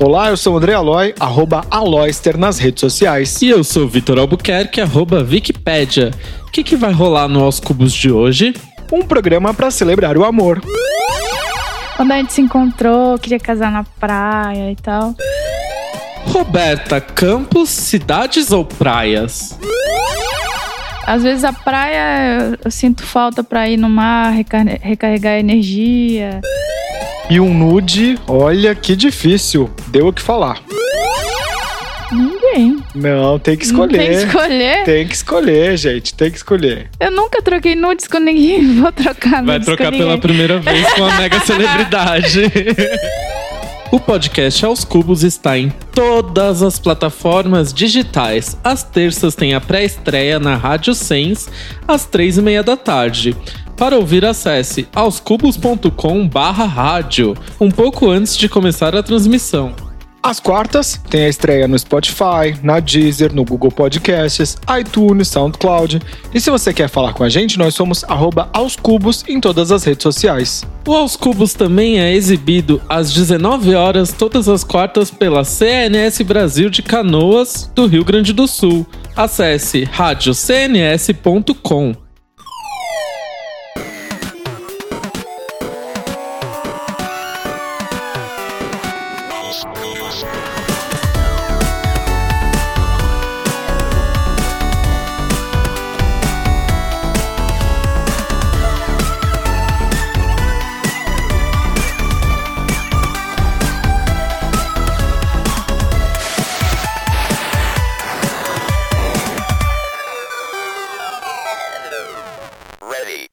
Olá, eu sou o André Aloy, arroba Aloyster nas redes sociais. E eu sou o Vitor Albuquerque, arroba Wikipédia. O que, que vai rolar no Aos Cubos de hoje? Um programa para celebrar o amor. Quando a gente se encontrou, queria casar na praia e tal. Roberta, campos, cidades ou praias? Às vezes a praia eu sinto falta para ir no mar, recar- recarregar energia. E um nude, olha que difícil, deu o que falar. Ninguém. Não, tem que Não escolher. tem que escolher. Tem que escolher, gente, tem que escolher. Eu nunca troquei nudes com ninguém. Vou trocar nudes Vai trocar com ninguém. pela primeira vez com a mega celebridade. O podcast Aos Cubos está em todas as plataformas digitais. Às terças tem a pré-estreia na Rádio Sens, às três e meia da tarde. Para ouvir, acesse aoscubos.com barra rádio, um pouco antes de começar a transmissão. Às quartas, tem a estreia no Spotify, na Deezer, no Google Podcasts, iTunes, SoundCloud. E se você quer falar com a gente, nós somos arroba aos cubos em todas as redes sociais. O Aos Cubos também é exibido às 19 horas todas as quartas pela CNS Brasil de Canoas, do Rio Grande do Sul. Acesse radiocns.com.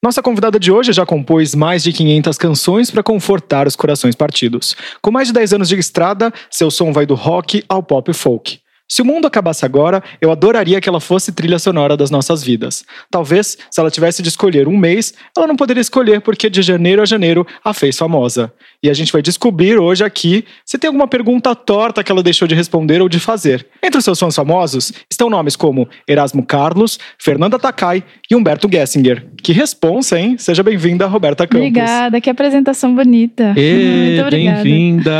Nossa convidada de hoje já compôs mais de 500 canções para confortar os corações partidos. Com mais de 10 anos de estrada, seu som vai do rock ao pop folk. Se o mundo acabasse agora, eu adoraria que ela fosse trilha sonora das nossas vidas. Talvez, se ela tivesse de escolher um mês, ela não poderia escolher porque de janeiro a janeiro a fez famosa. E a gente vai descobrir hoje aqui se tem alguma pergunta torta que ela deixou de responder ou de fazer. Entre os seus fãs famosos estão nomes como Erasmo Carlos, Fernanda Takai e Humberto Gessinger. Que responsa, hein? Seja bem-vinda, Roberta Campos. Obrigada, que apresentação bonita. Ê, Muito obrigada. bem-vinda!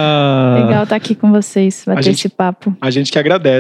Legal estar aqui com vocês, bater gente- esse papo. A gente que agradece.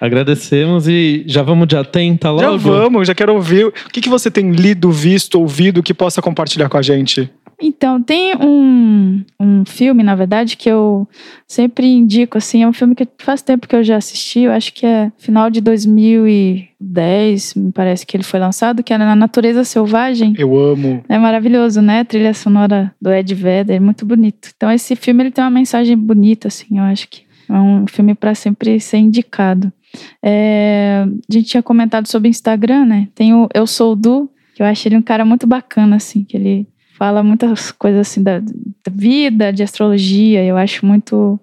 Agradecemos e já vamos de atenta logo? Já vamos, já quero ouvir. O que, que você tem lido, visto, ouvido que possa compartilhar com a gente? Então, tem um, um filme, na verdade, que eu sempre indico, assim, é um filme que faz tempo que eu já assisti, eu acho que é final de 2010, me parece que ele foi lançado, que era Na Natureza Selvagem. Eu amo. É maravilhoso, né? A trilha sonora do Ed Vedder, é muito bonito. Então, esse filme, ele tem uma mensagem bonita, assim, eu acho que é um filme para sempre ser indicado. É, a gente tinha comentado sobre o Instagram, né? Tem o Eu Sou Du, que eu acho ele um cara muito bacana, assim, que ele fala muitas coisas assim da, da vida, de astrologia. Eu acho muito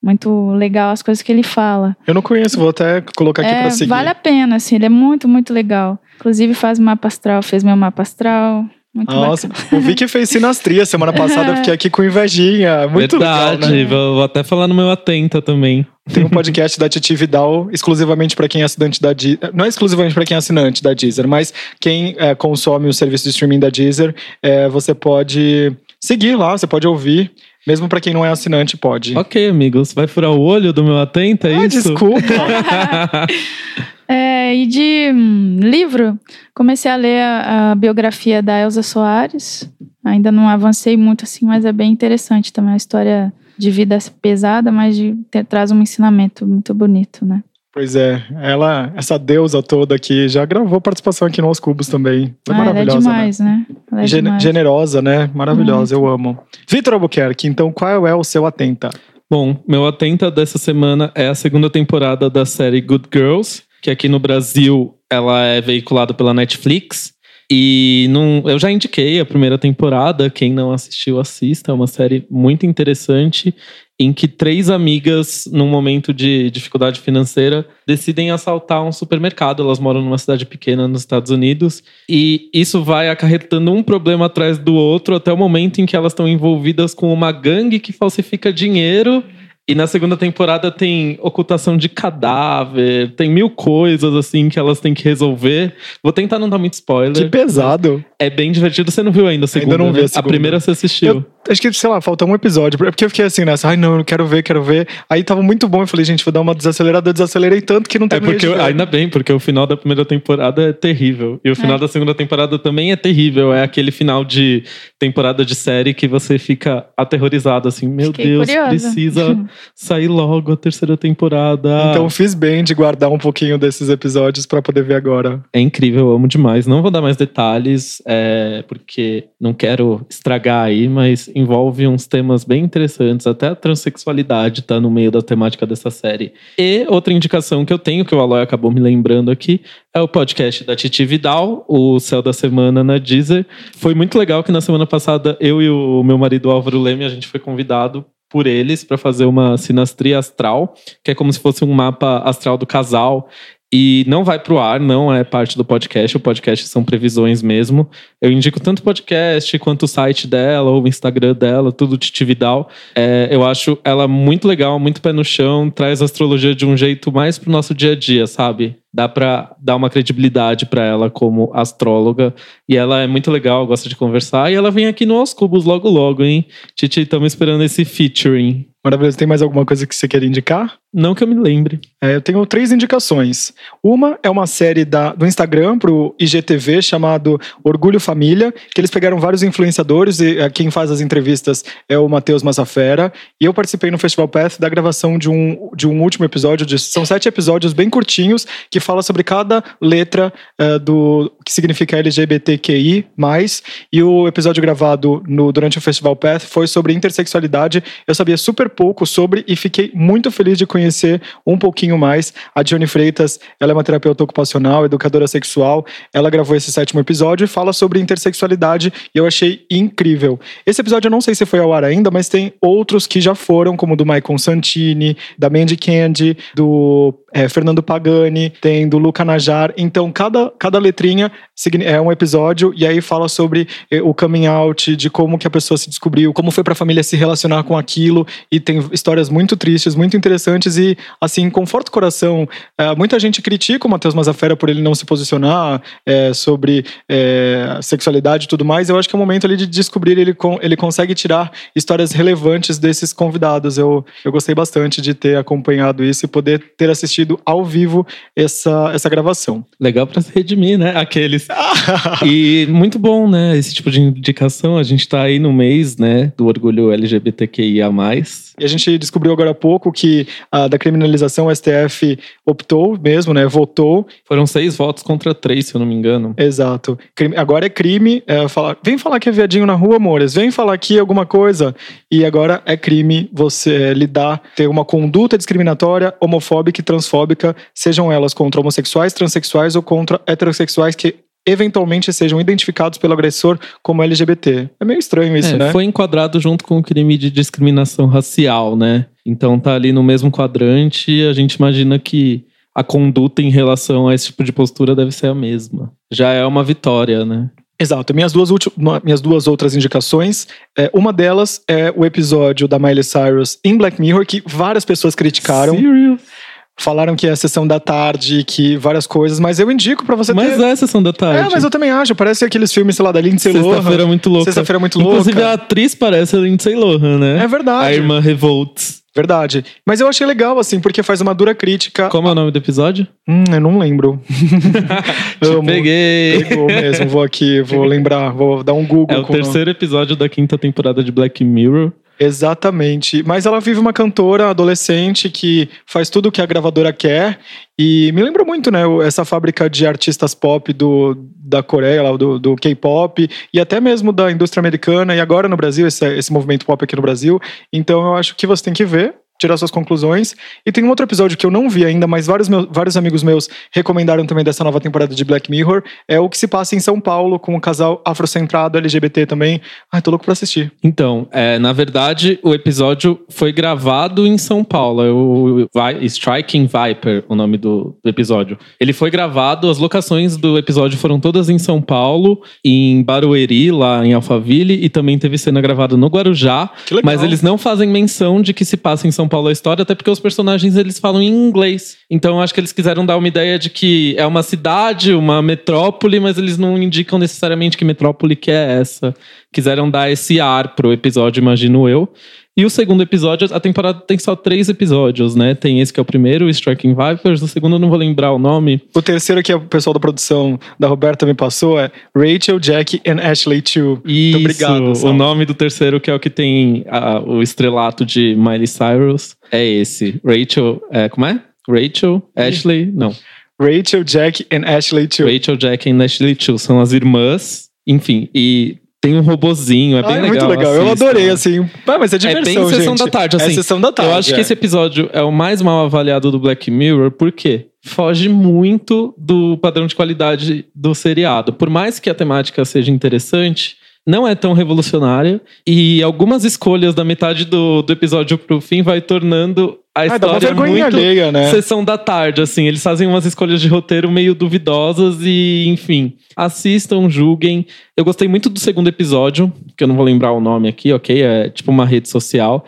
muito legal as coisas que ele fala. Eu não conheço, vou até colocar aqui É, pra seguir. vale a pena, assim, ele é muito, muito legal. Inclusive faz mapa astral, fez meu mapa astral. Muito Nossa, bacana. eu vi que fez sinastria semana passada, eu fiquei aqui com invejinha. Muito Verdade, legal, né? vou, vou até falar no meu Atenta também. Tem um podcast da Titi Vidal exclusivamente para quem é assinante da Deezer. Não é exclusivamente para quem é assinante da Deezer, mas quem é, consome o serviço de streaming da Deezer, é, você pode seguir lá, você pode ouvir. Mesmo para quem não é assinante, pode. Ok, amigos, vai furar o olho do meu Atenta, é Ah, isso? desculpa. É, e de hum, livro, comecei a ler a, a biografia da Elza Soares. Ainda não avancei muito assim, mas é bem interessante também. É uma história de vida pesada, mas de, te- traz um ensinamento muito bonito, né? Pois é, ela, essa deusa toda aqui, já gravou participação aqui no Aos Cubos também. Foi Ah, ela é maravilhosa, né? demais, né? Ela é Gen- demais. generosa, né? Maravilhosa, eu amo. Vitor Albuquerque, então qual é o seu atenta? Bom, meu Atenta dessa semana é a segunda temporada da série Good Girls, que aqui no Brasil ela é veiculada pela Netflix. E não, eu já indiquei a primeira temporada, quem não assistiu, assista. É uma série muito interessante em que três amigas, num momento de dificuldade financeira, decidem assaltar um supermercado. Elas moram numa cidade pequena nos Estados Unidos. E isso vai acarretando um problema atrás do outro até o momento em que elas estão envolvidas com uma gangue que falsifica dinheiro. E na segunda temporada tem ocultação de cadáver, tem mil coisas assim que elas têm que resolver. Vou tentar não dar muito spoiler. Que pesado. É bem divertido. Você não viu ainda a segunda? Ainda não vi né? a segunda. primeira você assistiu. Eu acho que, sei lá, falta um episódio. É porque eu fiquei assim nessa, ai não, eu não quero ver, quero ver. Aí tava muito bom, eu falei, gente, vou dar uma desacelerada. Eu desacelerei tanto que não É terminei porque, ver. ainda bem, porque o final da primeira temporada é terrível. E o final É. da segunda temporada também é terrível. É aquele final de temporada de série que você fica aterrorizado, assim, meu Fiquei Deus, curiosa. precisa sair logo a terceira temporada. Então fiz bem de guardar um pouquinho desses episódios pra poder ver agora. É incrível, eu amo demais. Não vou dar mais detalhes, é, porque não quero estragar aí, mas envolve uns temas bem interessantes. Até a transexualidade tá no meio da temática dessa série. E outra indicação que eu tenho, que o Aloy acabou me lembrando aqui, é o podcast da Titi Vidal, o Céu da Semana na Deezer. Foi muito legal que na semana passada eu e o meu marido Álvaro Leme, a gente foi convidado por eles para fazer uma sinastria astral, que é como se fosse um mapa astral do casal. E não vai pro ar, não é parte do podcast. O podcast são previsões mesmo. Eu indico tanto o podcast quanto o site dela, o Instagram dela, tudo Titi Vidal. É, eu acho ela muito legal, muito pé no chão, traz astrologia de um jeito mais pro nosso dia a dia, sabe? Dá pra dar uma credibilidade pra ela como astróloga. E ela é muito legal, gosta de conversar. E ela vem aqui no Aos Cubos logo logo, hein? Titi, estamos esperando esse featuring. Maravilhoso. Tem mais alguma coisa que você quer indicar? Não que eu me lembre. É, eu tenho três indicações. Uma é uma série da, do Instagram pro IGTV chamado Orgulho Família, que eles pegaram vários influenciadores e eh, quem faz as entrevistas é o Matheus Massafera. E eu participei no Festival Path da gravação de um, de um último episódio. De, são sete episódios bem curtinhos que fala sobre cada letra eh, do que significa LGBTQI+. E o episódio gravado no, durante o Festival Path foi sobre intersexualidade. Eu sabia super pouco sobre e fiquei muito feliz de conhecer um pouquinho mais. A Dione Freitas, ela é uma terapeuta ocupacional, educadora sexual. Ela gravou esse sétimo episódio e fala sobre intersexualidade e eu achei incrível. Esse episódio eu não sei se foi ao ar ainda, mas tem outros que já foram, como do Maicon Santini, da Mandy Candy, do é, Fernando Pagani, tem do Luca Najar. Então, cada, cada letrinha é um episódio e aí fala sobre eh, o coming out, de como que a pessoa se descobriu, como foi pra família se relacionar com aquilo e tem histórias muito tristes, muito interessantes e, assim, conforta o coração. Eh, muita gente critica o Matheus Mazafera por ele não se posicionar eh, sobre sexualidade e tudo mais. Eu acho que é o momento ali de descobrir, ele, ele consegue tirar histórias relevantes desses convidados. Eu, eu gostei bastante de ter acompanhado isso e poder ter assistido ao vivo essa, essa gravação. Legal pra se redimir, né? Aqueles. E muito bom, né? Esse tipo de indicação. A gente tá aí no mês, né? Do orgulho LGBTQIA. E a gente descobriu agora há pouco que a da criminalização o STF optou mesmo, né? Votou. Foram seis votos contra três, se eu não me engano. Exato. Agora é crime é, falar. Vem falar que é viadinho na rua, amores. Vem falar aqui alguma coisa. E agora é crime você lidar, ter uma conduta discriminatória, homofóbica e transfóbica, sejam elas contra homossexuais, transexuais ou contra heterossexuais que eventualmente sejam identificados pelo agressor como LGBT. É meio estranho isso, É, né? Foi enquadrado junto com o crime de discriminação racial, né? Então tá ali no mesmo quadrante a gente imagina que a conduta em relação a esse tipo de postura deve ser a mesma. Já é uma vitória, né? Exato. Minhas duas, minhas duas outras indicações. é, uma delas é o episódio da Miley Cyrus em Black Mirror, que várias pessoas criticaram. Serious? Falaram que é a sessão da tarde, que várias coisas, mas eu indico pra você Mas ter. é a sessão da tarde. É, mas eu também acho. Parece aqueles filmes, sei lá, da Lindsay Lohan. Sexta-feira é muito louca. Sexta-feira muito Inclusive, louca. a atriz parece a Lindsay Lohan, né? É verdade. A irmã Revolts. Verdade. Mas eu achei legal, assim, porque faz uma dura crítica. Como é o nome do episódio? Hum, eu não lembro. Amo. peguei. Pegou mesmo. Vou aqui, vou lembrar, vou dar um Google. É o terceiro episódio da quinta temporada de Black Mirror. Exatamente. Mas ela vive uma cantora adolescente que faz tudo o que a gravadora quer. E me lembra muito, né? Essa fábrica de artistas pop do, da Coreia, do, do K-pop, e até mesmo da indústria americana, e agora no Brasil, esse, esse movimento pop aqui no Brasil. Então eu acho que você tem que ver. Tirar suas conclusões. E tem um outro episódio que eu não vi ainda, mas vários, meus, vários amigos meus recomendaram também dessa nova temporada de Black Mirror. É o que se passa em São Paulo, com um casal afrocentrado, LGBT também. Ai, tô louco pra assistir. Então, é, na verdade, o episódio foi gravado em São Paulo. É o Striking Viper, o nome do, do episódio. Ele foi gravado, as locações do episódio foram todas em São Paulo, em Barueri, lá em Alphaville, e também teve cena gravada no Guarujá. Mas eles não fazem menção de que se passa em São São Paulo a história, até porque os personagens eles falam em inglês. Então acho que eles quiseram dar uma ideia de que é uma cidade, uma metrópole, mas eles não indicam necessariamente que metrópole que é essa. Quiseram dar esse ar pro episódio, imagino eu. E o segundo episódio, a temporada tem só três episódios, né? Tem esse que é o primeiro, o Striking Vipers. O segundo eu não vou lembrar o nome. O terceiro que o pessoal da produção da Roberta me passou é Rachel, Jack and Ashley Chu. Isso, obrigado, o Sal. nome do terceiro, que é o que tem a- o estrelato de Miley Cyrus, é esse. Rachel, é, como é? Rachel, Ashley, não. Rachel, Jack and Ashley Chu. Rachel, Jack e Ashley Chu são as irmãs. Enfim, e tem um robozinho, é Ah, bem é legal. muito legal. Eu assistam. adorei, assim. Ah, mas é diversão, é bem sessão gente. da tarde, assim. É sessão da tarde. Eu acho é. que esse episódio é o mais mal avaliado do Black Mirror, por quê? Foge muito do padrão de qualidade do seriado. Por mais que a temática seja interessante, não é tão revolucionária. E algumas escolhas da metade do, do episódio pro fim vai tornando a Ah, história vergonha muito alheia, né? sessão da tarde, assim. Eles fazem umas escolhas de roteiro meio duvidosas e, enfim. Assistam, julguem. Eu gostei muito do segundo episódio, que eu não vou lembrar o nome aqui, ok? É tipo uma rede social.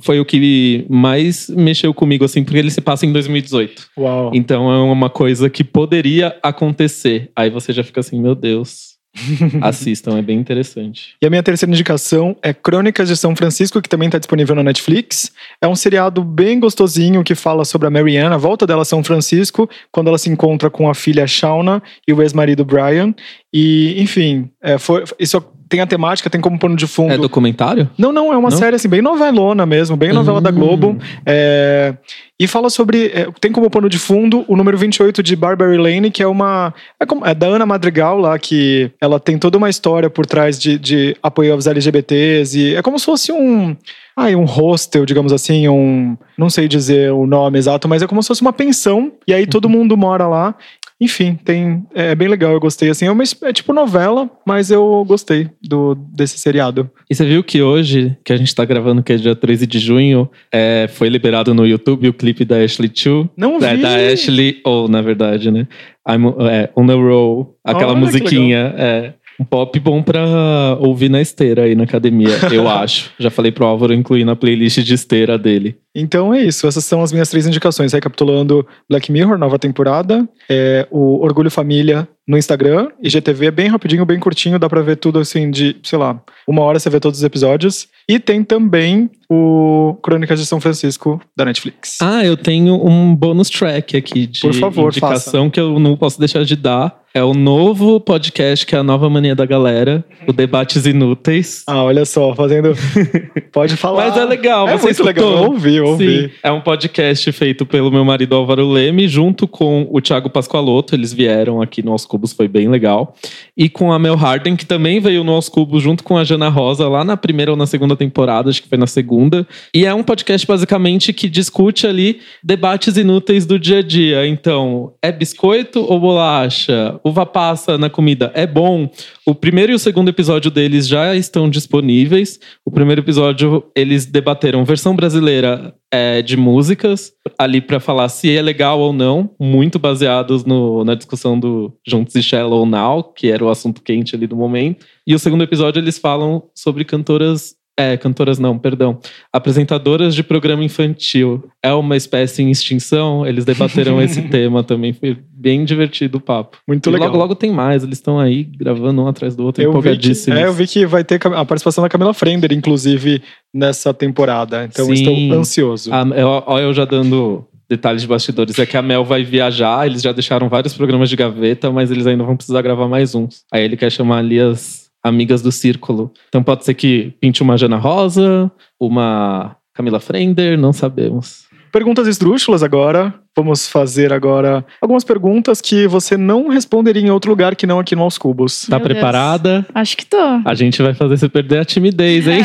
Foi o que mais mexeu comigo, assim, porque ele se passa em 2018. Uau. Então é uma coisa que poderia acontecer. Aí você já fica assim, meu Deus. Assistam, é bem interessante. E a minha terceira indicação é Crônicas de São Francisco, que também está disponível na Netflix. É um seriado bem gostosinho que fala sobre a Marianne, a volta dela a São Francisco, quando ela se encontra com a filha Shauna e o ex-marido Brian. E, enfim, é, foi, isso tem a temática, tem como pano de fundo. É documentário? Não, não, é uma Não? série assim, bem novelona mesmo, bem novela da Hum. Globo. É, e fala sobre. é, tem como pano de fundo o número 28 de Barbary Lane, que é uma. É, como- é da Ana Madrigal lá, que ela tem toda uma história por trás de, de apoio aos LGBTs. E é como se fosse um. Ai, um hostel, digamos assim, um. Não sei dizer o nome exato, mas é como se fosse uma pensão. E aí todo mundo mora lá. Enfim, tem. É bem legal, eu gostei. Assim, é, uma, é tipo novela, mas eu gostei do, desse seriado. E você viu que hoje, que a gente tá gravando, que é dia 13 de junho, é, foi liberado no YouTube o clipe da Ashley Chu. Não vi. É, da Ashley, ou na verdade, né? I'm é, on the roll. Aquela Olha musiquinha. É, pop bom pra ouvir na esteira aí na academia, eu acho. Já falei pro Álvaro incluir na playlist de esteira dele. Então é isso, essas são as minhas três indicações. Recapitulando: Black Mirror, nova temporada, é, o Orgulho Família no Instagram, IGTV, bem rapidinho, bem curtinho, dá pra ver tudo assim de, sei lá, uma hora você vê todos os episódios. E tem também o Crônicas de São Francisco da Netflix. Ah, eu tenho um bônus track aqui de Por favor, indicação que eu não posso deixar de dar. É o novo podcast, que é a nova mania da galera, o Debates Inúteis. Ah, olha só, fazendo. Pode falar. Mas é legal, É você muito legal. escutou? Eu ouvi, eu ouvi. Sim, é um podcast feito pelo meu marido Álvaro Leme, junto com o Thiago Pascoaloto. Eles vieram aqui no Aos Cubos, foi bem legal. E com a Mel Harden, que também veio no Aos Cubos, junto com a Jana Rosa, lá na primeira ou na segunda temporada, acho que foi na segunda. E é um podcast, basicamente, que discute ali debates inúteis do dia a dia. Então, é biscoito ou bolacha? Uva passa na comida é bom? O primeiro e o segundo episódio deles já estão disponíveis. O primeiro episódio eles debateram versão brasileira é, de músicas ali para falar se é legal ou não, muito baseados no- na discussão do Juntos e Shallow Now, que era o assunto quente ali do momento. E o segundo episódio eles falam sobre cantoras é, cantoras não, perdão. Apresentadoras de programa infantil. É uma espécie em extinção? Eles debateram esse tema também. Foi bem divertido o papo. Muito E legal. logo, logo tem mais. Eles estão aí gravando um atrás do outro, Eu vi, que, empolgadíssimos. é, eu vi que vai ter a participação da Camila Frender, inclusive, nessa temporada. Então Sim. estou ansioso. Olha eu já dando detalhes de bastidores. É que a Mel vai viajar, eles já deixaram vários programas de gaveta, mas eles ainda vão precisar gravar mais uns. Aí ele quer chamar ali as amigas do círculo. Então pode ser que pinte uma Jana Rosa, uma Camila Frender, não sabemos. Perguntas esdrúxulas agora. Vamos fazer agora algumas perguntas que você não responderia em outro lugar que não aqui no Aos Cubos. Tá Meu Deus. preparada? Acho que tô. A gente vai fazer você perder a timidez, hein?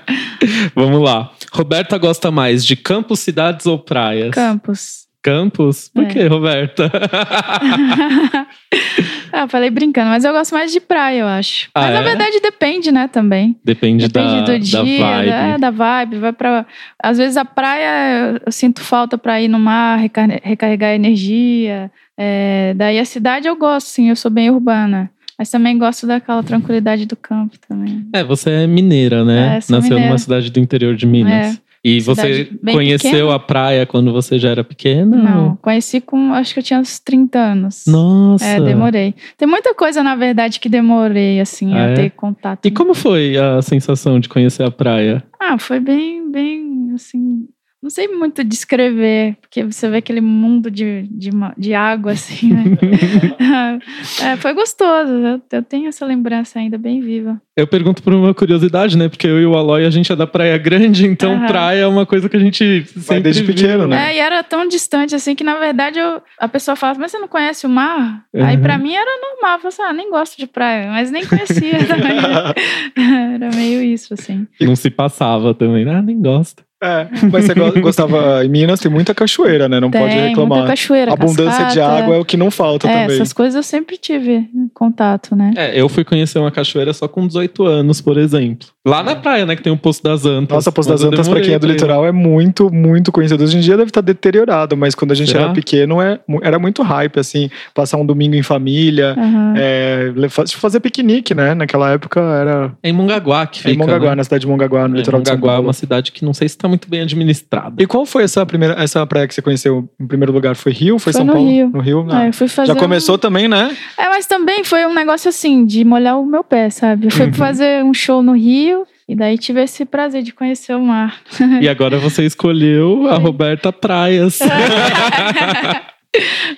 Vamos lá. Roberta gosta mais de campos, cidades ou praias? Campos. Campos? Por É. que, Roberta? ah, falei brincando, mas eu gosto mais de praia, eu acho. Ah, mas na é? verdade depende, né, também. Depende, Depende da, do dia, da vibe. Da, da vibe. Vai pra... Às vezes a praia eu- sinto falta pra ir no mar, recar- recarregar energia. É, Daí a cidade eu gosto, sim, eu sou bem urbana. Mas também gosto daquela tranquilidade do campo também. É, você é mineira, né? É, Nasceu mineira. numa cidade do interior de Minas. É. E você conheceu pequena. a praia quando você já era pequena? Não, conheci com, acho que eu tinha uns 30 anos. Nossa. É, demorei. Tem muita coisa, na verdade, que demorei, assim, Ah, a é? ter contato. E como foi a sensação de conhecer a praia? Ah, foi bem, bem, assim... Não sei muito descrever, porque você vê aquele mundo de, de, de água, assim, né? É, foi gostoso. Eu, eu tenho essa lembrança ainda bem viva. Eu pergunto por uma curiosidade, né? Porque eu e o Aloy, a gente é da Praia Grande, então Aham. praia é uma coisa que a gente sempre desde viu. pequeno, né? É, e era tão distante assim que, na verdade, eu- a pessoa falava, mas você não conhece o mar? Aí Uhum. pra mim era normal. Eu falava assim, ah, nem gosto de praia, mas nem conhecia também. era meio isso, assim. Não se passava também. Ah, nem gosto. É, mas você go- gostava. Em Minas tem muita cachoeira, né? Não Tem pode muita reclamar. cachoeira, Abundância de cascata. água é o que não falta É, também. essas coisas eu sempre tive contato, né? É, eu fui conhecer uma cachoeira só com 18 anos, por exemplo. Lá na praia, né? Que tem o Poço das Antas. Nossa, Poço das Antas, pra quem é do litoral, é muito, muito conhecido. Hoje em dia deve estar deteriorado, mas quando a gente Será? era pequeno, é, era muito hype, assim, passar um domingo em família, Aham. é, fazer piquenique, né? Naquela época era É em Mongaguá que é fica, em Mongaguá, né? na cidade de Mongaguá, no É, litoral de São Mongaguá é Paulo. uma cidade que não sei se está muito bem administrada. E qual foi essa primeira essa praia que você conheceu em primeiro lugar? Foi Rio? Foi, Foi São no Paulo? Rio. No Rio? É, Ah, Já um- começou também, né? É, mas também foi um negócio assim, de molhar o meu pé, sabe? Eu fui Uhum. fazer um show no Rio e daí tive esse prazer de conhecer o mar. E agora você escolheu a Roberta Praias.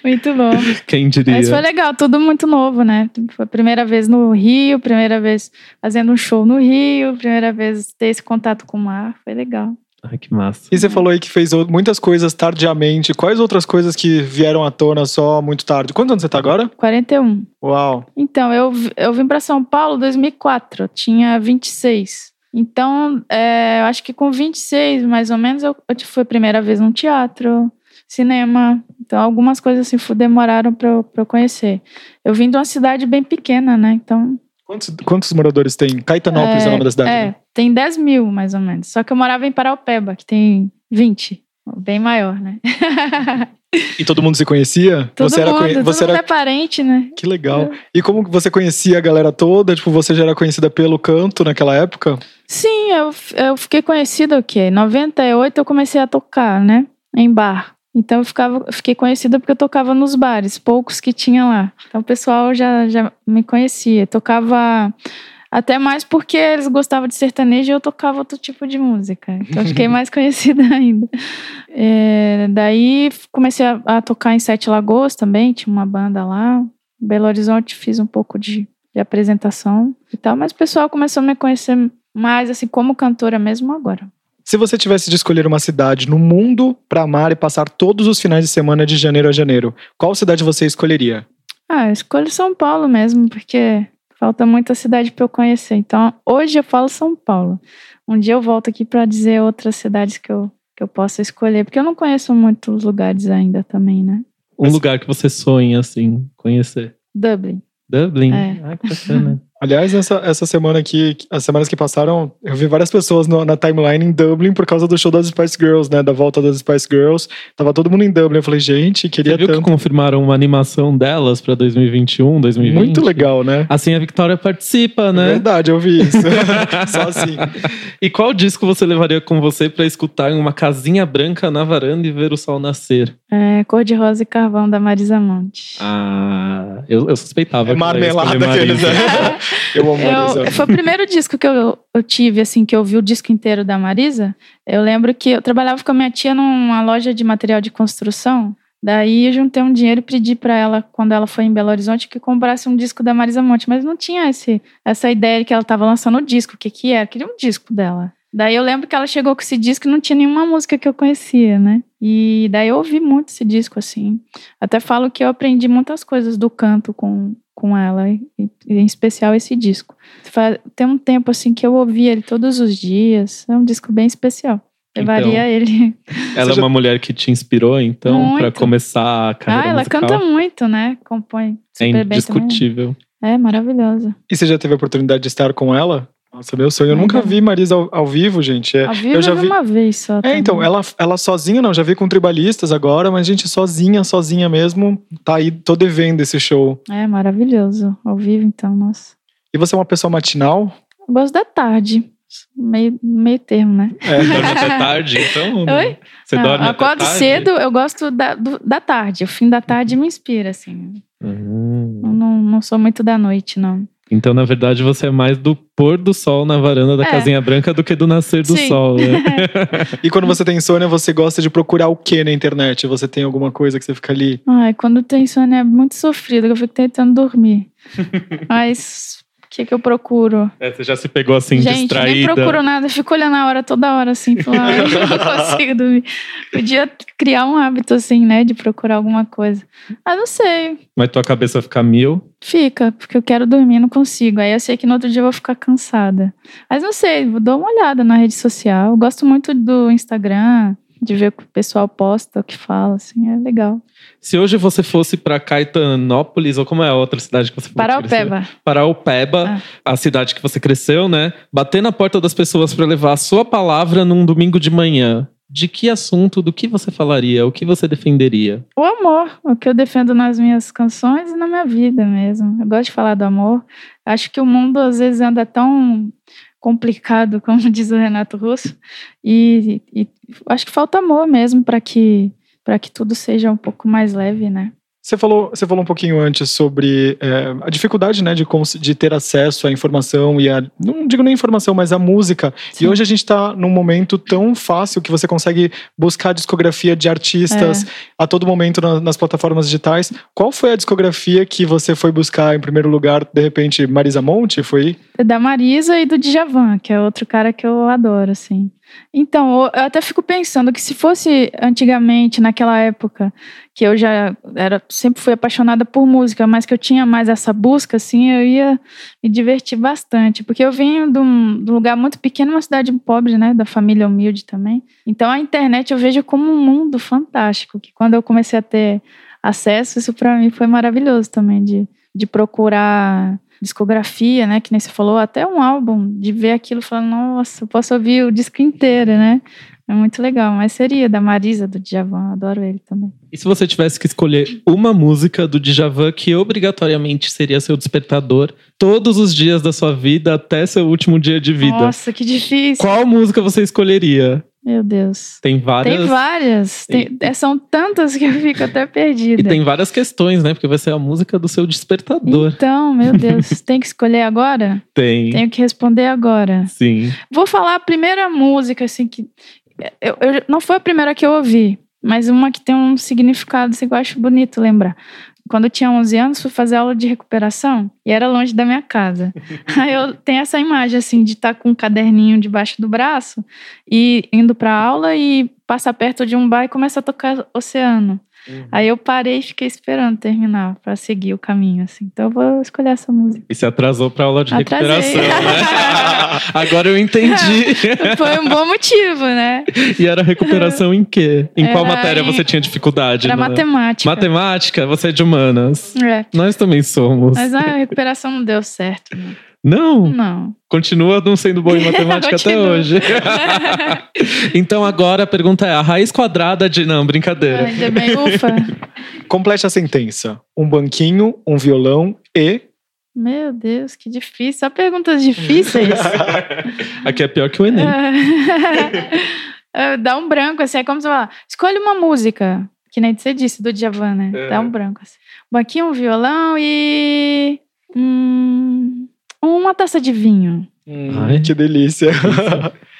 Muito bom. Quem diria? Mas foi legal, tudo muito novo, né? Foi a primeira vez no Rio, primeira vez fazendo um show no Rio, primeira vez ter esse contato com o mar, foi legal. Ai, que massa. E você falou aí que fez muitas coisas tardiamente. Quais outras coisas que vieram à tona só muito tarde? Quantos anos você tá agora? 41. Uau. Então, eu, eu vim para São Paulo em 2004, eu tinha 26. Então, é, eu acho que com 26, mais ou menos, eu, eu fui a primeira vez num teatro, cinema. Então, algumas coisas assim demoraram para eu, eu conhecer. Eu vim de uma cidade bem pequena, né? Então, Quantos, quantos moradores tem? Caetanópolis é, o nome da cidade. É, né? Tem 10 mil, mais ou menos. Só que eu morava em Paraupeba, que tem 20. Bem maior, né? E todo mundo se conhecia? todo você era, mundo, conhe- todo você era é parente, né? Que legal. E como você conhecia a galera toda? Tipo, você já era conhecida pelo canto naquela época? Sim, eu, eu fiquei conhecida o quê? Em 98 eu comecei a tocar, né? Em bar. Então eu ficava, fiquei conhecida porque eu tocava nos bares, poucos que tinha lá. Então o pessoal já, já me conhecia. Eu tocava até mais porque eles gostavam de sertanejo e eu tocava outro tipo de música. Então eu fiquei mais conhecida ainda. É, daí comecei a, a tocar em Sete Lagoas também, tinha uma banda lá. Belo Horizonte fiz um pouco de, de apresentação e tal, mas o pessoal começou a me conhecer mais assim como cantora mesmo agora. Se você tivesse de escolher uma cidade no mundo pra amar e passar todos os finais de semana de janeiro a janeiro, qual cidade você escolheria? Ah, eu escolho São Paulo mesmo, porque falta muita cidade para eu conhecer. Então, hoje eu falo São Paulo. Um dia eu volto aqui para dizer outras cidades que eu, que eu possa escolher, porque eu não conheço muitos lugares ainda também, né? Um lugar que você sonha, assim, conhecer. Dublin. Dublin? É. Ah, que bacana. Aliás, essa, essa semana aqui, as semanas que passaram, eu vi várias pessoas no- na timeline em Dublin por causa do show das Spice Girls, né? Da volta das Spice Girls. Tava todo mundo em Dublin. Eu falei, gente, queria Você viu que tanto. confirmaram uma animação delas pra 2021, 2020? Muito legal, né? Assim a Victoria participa, É né? verdade, eu vi isso. Só assim. E qual disco você levaria com você pra escutar em uma casinha branca na varanda e ver o sol nascer? É, Cor de Rosa e Carvão da Marisa Monte. Ah, eu, eu suspeitava. É que marmelada aqueles, Marisa. né? Eu amo foi o primeiro disco que eu, eu tive, assim, que eu vi o disco inteiro da Marisa. Eu lembro que eu trabalhava com a minha tia numa loja de material de construção. Daí eu juntei um dinheiro e pedi para ela, quando ela foi em Belo Horizonte, que comprasse um disco da Marisa Monte. Mas não tinha esse, essa ideia de que ela estava lançando o disco. O que que era? Eu queria um disco dela. Daí eu lembro que ela chegou com esse disco e não tinha nenhuma música que eu conhecia, né? E daí eu ouvi muito esse disco, assim. Até falo que eu aprendi muitas coisas do canto com, com ela, em especial esse disco. Tem um tempo, assim, que eu ouvi ele todos os dias. É um disco bem especial. Levaria Então, ele. Ela é uma mulher que te inspirou, então, pra começar a carreira Ah, ela musical? canta muito, né? Compõe É super bem também. indiscutível. É maravilhosa. E você já teve a oportunidade de estar com ela? Nossa, meu sonho. Eu nunca vi Marisa ao, ao vivo, gente. É, Ao vivo eu já vi. uma vez só. É, então, ela, ela sozinha, não, já vi com tribalistas agora, mas gente sozinha, sozinha mesmo, tá aí, tô devendo esse show. É maravilhoso. Ao vivo, então, nossa. E você é uma pessoa matinal? Eu gosto da tarde. meio, meio termo, né? É. Dorme até tarde, então? Oi? Você Não, dorme eu até acordo tarde? cedo, eu gosto da, do- da tarde. O fim da tarde me inspira, assim. Hum. Eu não, não sou muito da noite, não. Então, na verdade, você é mais do pôr do sol na varanda da É. casinha branca do que do nascer do Sim. sol, né? E quando você tem insônia, você gosta de procurar o que na internet? Você tem alguma coisa que você fica ali? Ai, quando tem insônia é muito sofrido, eu fico tentando dormir. Mas que, que eu procuro? É, você já se pegou assim, Gente, distraída. nem procuro nada, fico olhando a hora toda hora, assim, falando, "Ai, eu não consigo dormir. Podia criar um hábito, assim, né, de procurar alguma coisa. Ah, não sei. Mas tua cabeça fica mil. Fica, porque eu quero dormir, não consigo. Aí eu sei que no outro dia eu vou ficar cansada. Mas não sei, vou dar uma olhada na rede social. Eu gosto muito do Instagram, de ver o que o pessoal posta, o que fala, assim, é legal. Se hoje você fosse pra Caetanópolis, ou como é a outra cidade que você cresceu? Paraupeba. Paraupeba, a cidade que você cresceu, né? Bater na porta das pessoas pra levar a sua palavra num domingo de manhã. De que assunto, do que você falaria? O que você defenderia? O amor, o que eu defendo nas minhas canções e na minha vida mesmo. Eu gosto de falar do amor. Acho que o mundo às vezes anda tão complicado, como diz o Renato Russo, e, e acho que falta amor mesmo para que para que tudo seja um pouco mais leve, né? Você falou, você falou um pouquinho antes sobre é, a dificuldade né, de, de ter acesso à informação e a. Não digo nem informação, mas a música. E Sim. hoje a gente está num momento tão fácil que você consegue buscar a discografia de artistas É. a todo momento na- nas plataformas digitais. Qual foi a discografia que você foi buscar em primeiro lugar? De repente, Marisa Monte? Foi? Da Marisa e do Djavan, que é outro cara que eu adoro, assim. Então, eu até fico pensando que se fosse antigamente, naquela época, que eu já era, sempre fui apaixonada por música, mas que eu tinha mais essa busca, assim, eu ia me divertir bastante. Porque eu venho de um, de um lugar muito pequeno, uma cidade pobre, né? Da família humilde também. Então, a internet eu vejo como um mundo fantástico, que quando eu comecei a ter acesso, isso para mim foi maravilhoso também, de, de procurar discografia, né? Que nem você falou, até um álbum, de ver aquilo e falar, nossa, eu posso ouvir o disco inteiro, né? É muito legal, mas seria da Marisa, do Djavan, adoro ele também. E se você tivesse que escolher uma música do Djavan que obrigatoriamente seria seu despertador todos os dias da sua vida até seu último dia de vida? Nossa, que difícil. Qual música você escolheria? Meu Deus. Tem várias. Tem várias. Tem- é, são tantas que eu fico até perdida. E tem várias questões, né? Porque vai ser a música do seu despertador. Então, meu Deus, tem que escolher agora? Tem. Tenho que responder agora. Sim. Vou falar a primeira música, assim, que. Eu, eu- não foi a primeira que eu ouvi, mas uma que tem um significado, assim, que eu acho bonito lembrar. Quando eu tinha 11 anos, fui fazer aula de recuperação e era longe da minha casa. Aí eu tenho essa imagem, assim, de estar com um caderninho debaixo do braço e indo pra aula e passa perto de um bar e começa a tocar Oceano. Aí eu parei e fiquei esperando terminar pra seguir o caminho, assim. Então eu vou escolher essa música. E se atrasou pra aula de Atrasei. recuperação, né? Agora eu entendi. Foi um bom motivo, né? e era recuperação em quê? Em qual Era matéria em- você tinha dificuldade? Era né? matemática. Matemática? Você é de humanas. É. Nós também somos. Mas a recuperação não deu certo. né? Não, Não. continua não sendo bom em matemática até hoje. então agora a pergunta é: a raiz quadrada de. Não, brincadeira. Ainda bem, ufa. Complete a sentença. Um banquinho, um violão e. Meu Deus, que difícil. Só perguntas difíceis. Aqui é pior que o Enem. É, Dá um branco, assim. É como se falar, escolhe uma música. Que nem você disse, do Djavan, né? É. Dá um branco, assim. Um banquinho, um violão e... hum, uma taça de vinho. Ai. Que delícia.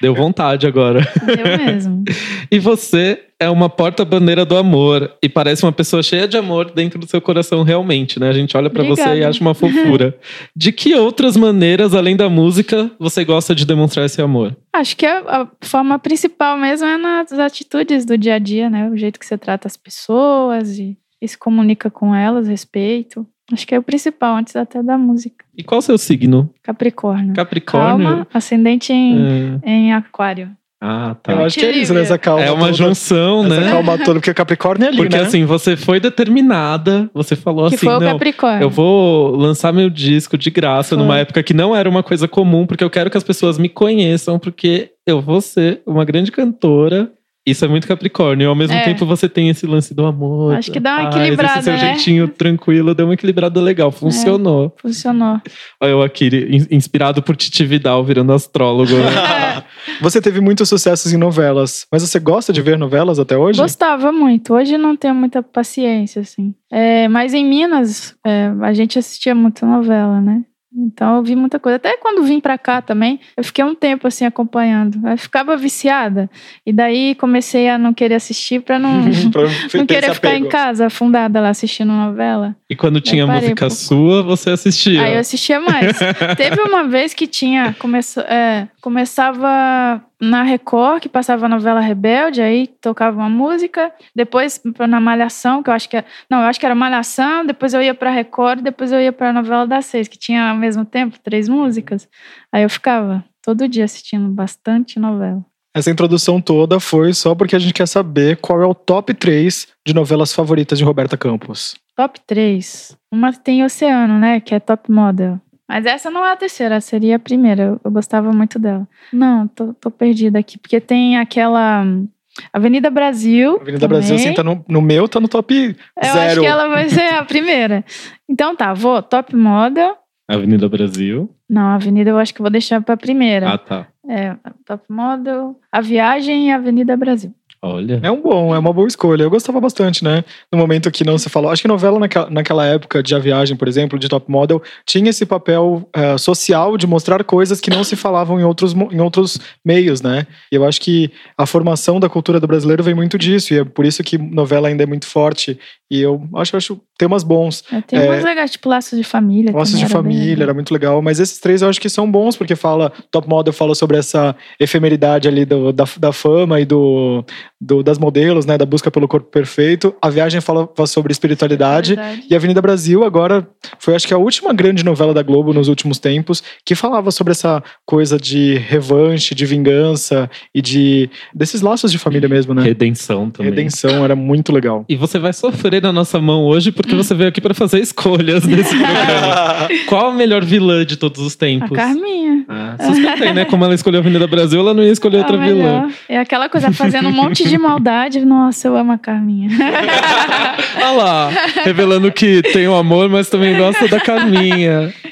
Deu vontade agora. Eu mesmo. E você é uma porta-bandeira do amor. E parece uma pessoa cheia de amor dentro do seu coração, realmente, né? A gente olha pra você e acha uma fofura. de que outras maneiras, além da música, você gosta de demonstrar esse amor? Acho que a, a forma principal mesmo é nas atitudes do dia a dia, né? O jeito que você trata as pessoas e, e se comunica com elas, respeito. Acho que é o principal, antes até da música. E qual o seu signo? Capricórnio. Capricórnio? Calma, ascendente em, É. em aquário. Ah, tá. Eu acho que é isso, né? Essa calma É uma toda. junção, Essa né? calma toda, porque Capricórnio é ali, Porque né? assim, você foi determinada, você falou que assim, foi o não, Capricórnio. eu vou lançar meu disco de graça Foi. numa época que não era uma coisa comum, porque eu quero que as pessoas me conheçam, porque eu vou ser uma grande cantora Isso é muito Capricórnio. E ao mesmo É. tempo você tem esse lance do amor. Acho que dá uma Ah, equilibrada, Esse seu né? jeitinho tranquilo deu uma equilibrada legal. Funcionou. Funcionou. Olha eu aqui, in- inspirado por Titi Vidal, virando astrólogo. né? Você teve muitos sucessos em novelas, mas você gosta de ver novelas até hoje? Gostava muito. Hoje não tenho muita paciência, assim. É, mas em Minas, é, a gente assistia muita novela, né? Então eu vi muita coisa. Até quando vim pra cá também, eu fiquei um tempo assim acompanhando. Eu ficava viciada. E daí comecei a não querer assistir pra não, não querer ficar em casa afundada lá assistindo novela. E quando tinha parei música um sua, você assistia. Aí eu assistia mais. Teve uma vez que tinha. Começou, é, começava na Record, que passava a novela Rebelde, aí tocava uma música. Depois na Malhação, que eu acho que era. Não, eu acho que era Malhação, depois eu ia pra Record, depois eu ia pra novela das seis, que tinha ao mesmo tempo três músicas. Aí eu ficava todo dia assistindo bastante novela. Essa introdução toda foi só porque a gente quer saber qual é o top 3 de novelas favoritas de Roberta Campos. Top 3. Uma tem Oceano, né? Que é Top Model. Mas essa não é a terceira, seria a primeira. Eu, eu gostava muito dela. Não, tô, tô perdida aqui. Porque tem aquela hum, Avenida Brasil. Avenida também. Brasil, assim, tá no, no meu, tá no top Eu zero. acho que ela vai ser a primeira. Então tá, vou Top Model. Avenida Brasil. Não, a Avenida eu acho que eu vou deixar pra primeira. Ah, tá. É, Top Model, A Viagem e Avenida Brasil. Olha. É um bom, é uma boa escolha. Eu gostava bastante, né? No momento que não se falou. Acho que novela naquela, naquela época de A Viagem, por exemplo, de Top Model, tinha esse papel eh, social de mostrar coisas que não se falavam em outros, em outros meios, né? E eu acho que a formação da cultura do brasileiro vem muito disso. E é por isso que novela ainda é muito forte. E eu acho, acho temas bons. É, Tem É. umas legais, tipo Laços de Família. Laços de era família, era muito legal. Mas esses três eu acho que são bons, porque fala. Top Model fala sobre essa efemeridade ali do- da, da fama e do, do- das modelos, né? Da busca pelo corpo perfeito. A viagem fala sobre espiritualidade. Verdade. E Avenida Brasil agora foi, acho que, a última grande novela da Globo nos últimos tempos que falava sobre essa coisa de revanche, de vingança e de desses laços de família mesmo, né? Redenção também. Redenção era muito legal. E você vai sofrer na nossa mão hoje porque você veio aqui pra fazer escolhas nesse programa. Qual a melhor vilã de todos os A tempos? Carminha. Ah, suspeitei, né? Como ela escolheu a Avenida Brasil, ela não ia escolher outra a vilã. melhor. É aquela coisa, fazendo um monte de maldade. Nossa, eu amo a Carminha. Olha lá, revelando que tem o amor, mas também gosta da Carminha.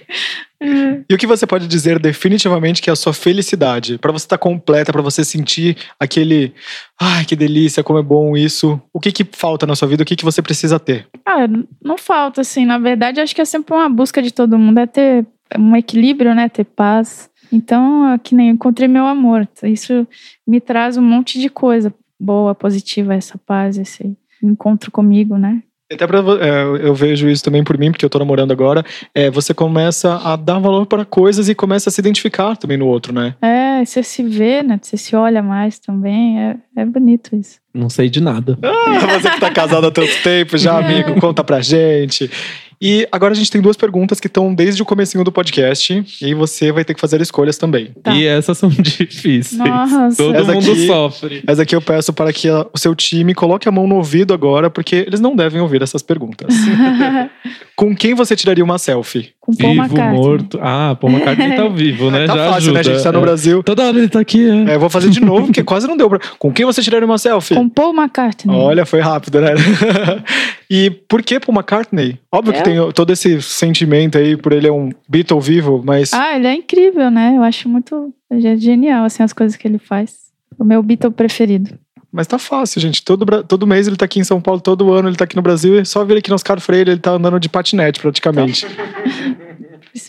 E o que você pode dizer definitivamente que é a sua felicidade? Pra você estar completa, pra você sentir aquele. Ai, que delícia, como é bom isso. O que que falta na sua vida? O que que você precisa ter? ah, não falta, assim. Na verdade, acho que é sempre uma busca de todo mundo. É ter um equilíbrio, né? Ter paz. Então, é que nem eu encontrei meu amor. Isso me traz um monte de coisa boa, positiva, essa paz, esse encontro comigo, né? Até pra, é, eu vejo isso também por mim, porque eu tô namorando agora. É, você começa a dar valor para coisas e começa a se identificar também no outro, né? É, você se vê, né? Você se olha mais também. É, é bonito isso. Não sei de nada. Ah, você que tá casado há tanto tempo já, amigo, conta pra gente. E agora a gente tem duas perguntas que estão desde o comecinho do podcast. E aí você vai ter que fazer escolhas também. Tá. E essas são difíceis. Nossa. Todo Essa mundo aqui- sofre. Mas aqui eu peço para que a- o seu time coloque a mão no ouvido agora, porque eles não devem ouvir essas perguntas. Com quem você tiraria uma selfie? Com Paul Vivo, McCartney. morto. Ah, Paul McCartney tá vivo, né? tá Já fácil, ajuda. né? A gente tá no É. Brasil. Toda hora ele tá aqui, é. É, vou fazer de novo, porque quase não deu pra. Com quem você tiraria uma selfie? Com Paul McCartney. Olha, foi rápido, né? e por que Paul McCartney? Óbvio que Eu? tem todo esse sentimento aí, por ele é um Beatle vivo, mas. Ah, ele é incrível, né? Eu acho muito ele é genial, assim, as coisas que ele faz. O meu Beatle preferido. Mas tá fácil, gente. Todo, todo mês ele tá aqui em São Paulo, todo ano ele tá aqui no Brasil. É só vir aqui no Oscar Freire, ele tá andando de patinete praticamente.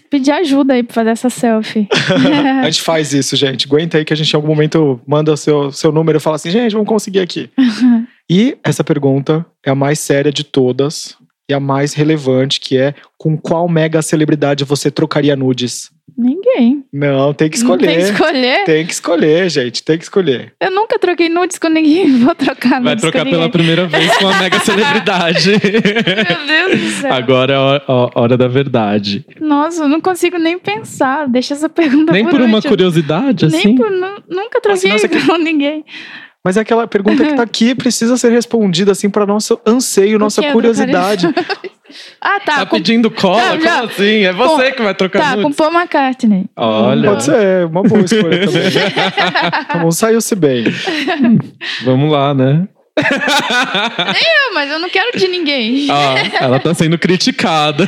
Pedir ajuda aí pra fazer essa selfie. a gente faz isso, gente. Aguenta aí que a gente em algum momento manda o seu, seu número e fala assim, gente, vamos conseguir aqui. e essa pergunta é a mais séria de todas e a mais relevante, que é com qual mega celebridade você trocaria nudes? Ninguém. Não, tem que Não tem que escolher. escolher. Tem que escolher, gente. Tem que escolher. Eu nunca troquei nudes com ninguém. Vou trocar nudes Vai trocar com pela ninguém. primeira vez com a mega celebridade. Meu Deus do céu. Agora é a hora, a hora da verdade. Nossa, eu não consigo nem pensar. Deixa essa pergunta Nem por por uma último. curiosidade, Nem assim. por... nu- Nunca troquei senão você quer- com ninguém. Mas é aquela pergunta que tá aqui precisa ser respondida assim para nosso anseio, nossa que eu curiosidade. Ah, tá. Tá com, pedindo cola? Tá, já- Como assim? É você que vai trocar tá, com nudes. Paul McCartney. Olha, Pode ser, uma boa escolha também. tá bom, saiu-se bem. vamos lá, né? Não, mas eu não quero de ninguém. Ah, ela tá sendo criticada.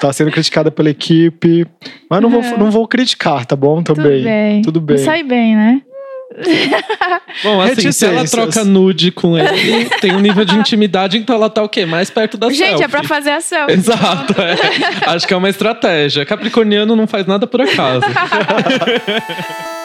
Tá sendo criticada pela equipe. Mas não vou, não vou criticar, tá bom? Tudo Também. bem. Tudo bem. Sai bem, né? Bom, assim, se ela troca nude com ele, tem um nível de intimidade, então ela tá o quê? Mais perto da Gente, selfie. é pra fazer a selfie. Exato, é. Acho que é uma estratégia. Capricorniano não faz nada por acaso.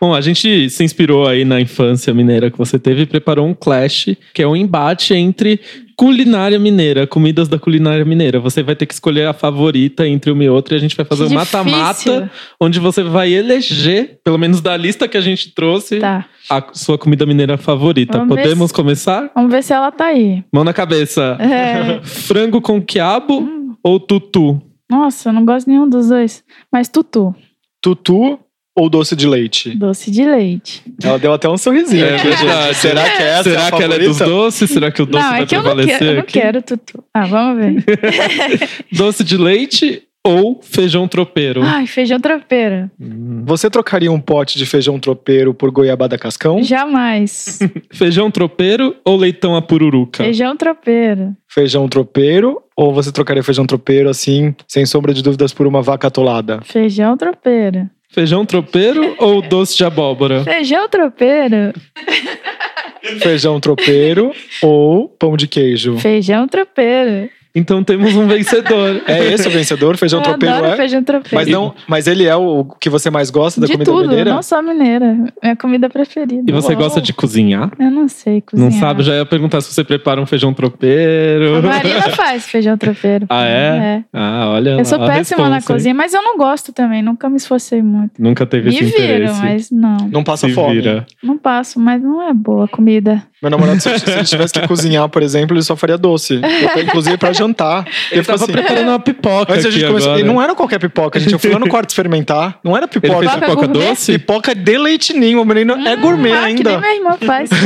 Bom, a gente se inspirou aí na infância mineira que você teve e preparou um clash, que é um embate entre culinária mineira, comidas da culinária mineira. Você vai ter que escolher a favorita entre uma e outra e a gente vai fazer Que um mata-mata, onde você vai eleger, pelo menos da lista que a gente trouxe, Tá. a sua comida mineira favorita. Vamos Podemos se- começar? Vamos ver se ela tá aí. Mão na cabeça. É. Frango com quiabo Hum. ou tutu? Nossa, eu não gosto nenhum dos dois. Mas tutu, Tutu ou doce de leite? doce de leite. Ela deu até um sorrisinho. É aqui, gente. Será que essa Será é que ela é dos doces? Será que o doce não, vai é que eu não, prevalecer quero, eu não quero tutu. Ah, vamos ver. Doce de leite ou feijão tropeiro? Ai, feijão tropeiro. Hum. Você trocaria um pote de feijão tropeiro por goiabada cascão? Jamais. Feijão tropeiro ou leitão a pururuca? feijão tropeiro. Feijão tropeiro? Ou você trocaria feijão tropeiro assim, sem sombra de dúvidas, por uma vaca atolada? Feijão tropeiro. Feijão tropeiro ou doce de abóbora? Feijão tropeiro. Feijão tropeiro ou pão de queijo? Feijão tropeiro. Então temos um vencedor. É esse o vencedor? Feijão eu tropeiro adoro é? feijão tropeiro. Mas não, mas ele é o que você mais gosta da de comida tudo, mineira? não só mineira. Minha comida preferida. E você Uau. gosta de cozinhar? Eu não sei cozinhar. Não sabe? Já ia perguntar se você prepara um feijão tropeiro. A Marina faz feijão tropeiro. Ah, é? Ah, olha Eu sou a péssima na hein? cozinha, mas eu não gosto também. Nunca me esforcei muito. Nunca teve Me esse viro, interesse. mas não. Não passa Se fome. vira. Não passo, mas não é boa a comida. Meu namorado, se, ele tivesse que cozinhar, por exemplo, ele só faria doce. Eu- Inclusive pra jantar. Ele Eu tava assim, preparando uma pipoca Antes a gente começou. agora. E não era qualquer pipoca, gente. Eu fui lá no quarto experimentar. Não era Ele pipoca. fez Pipoca doce? Pipoca de leitinho. O menino é gourmet ah, que ainda. nem minha irmã faz.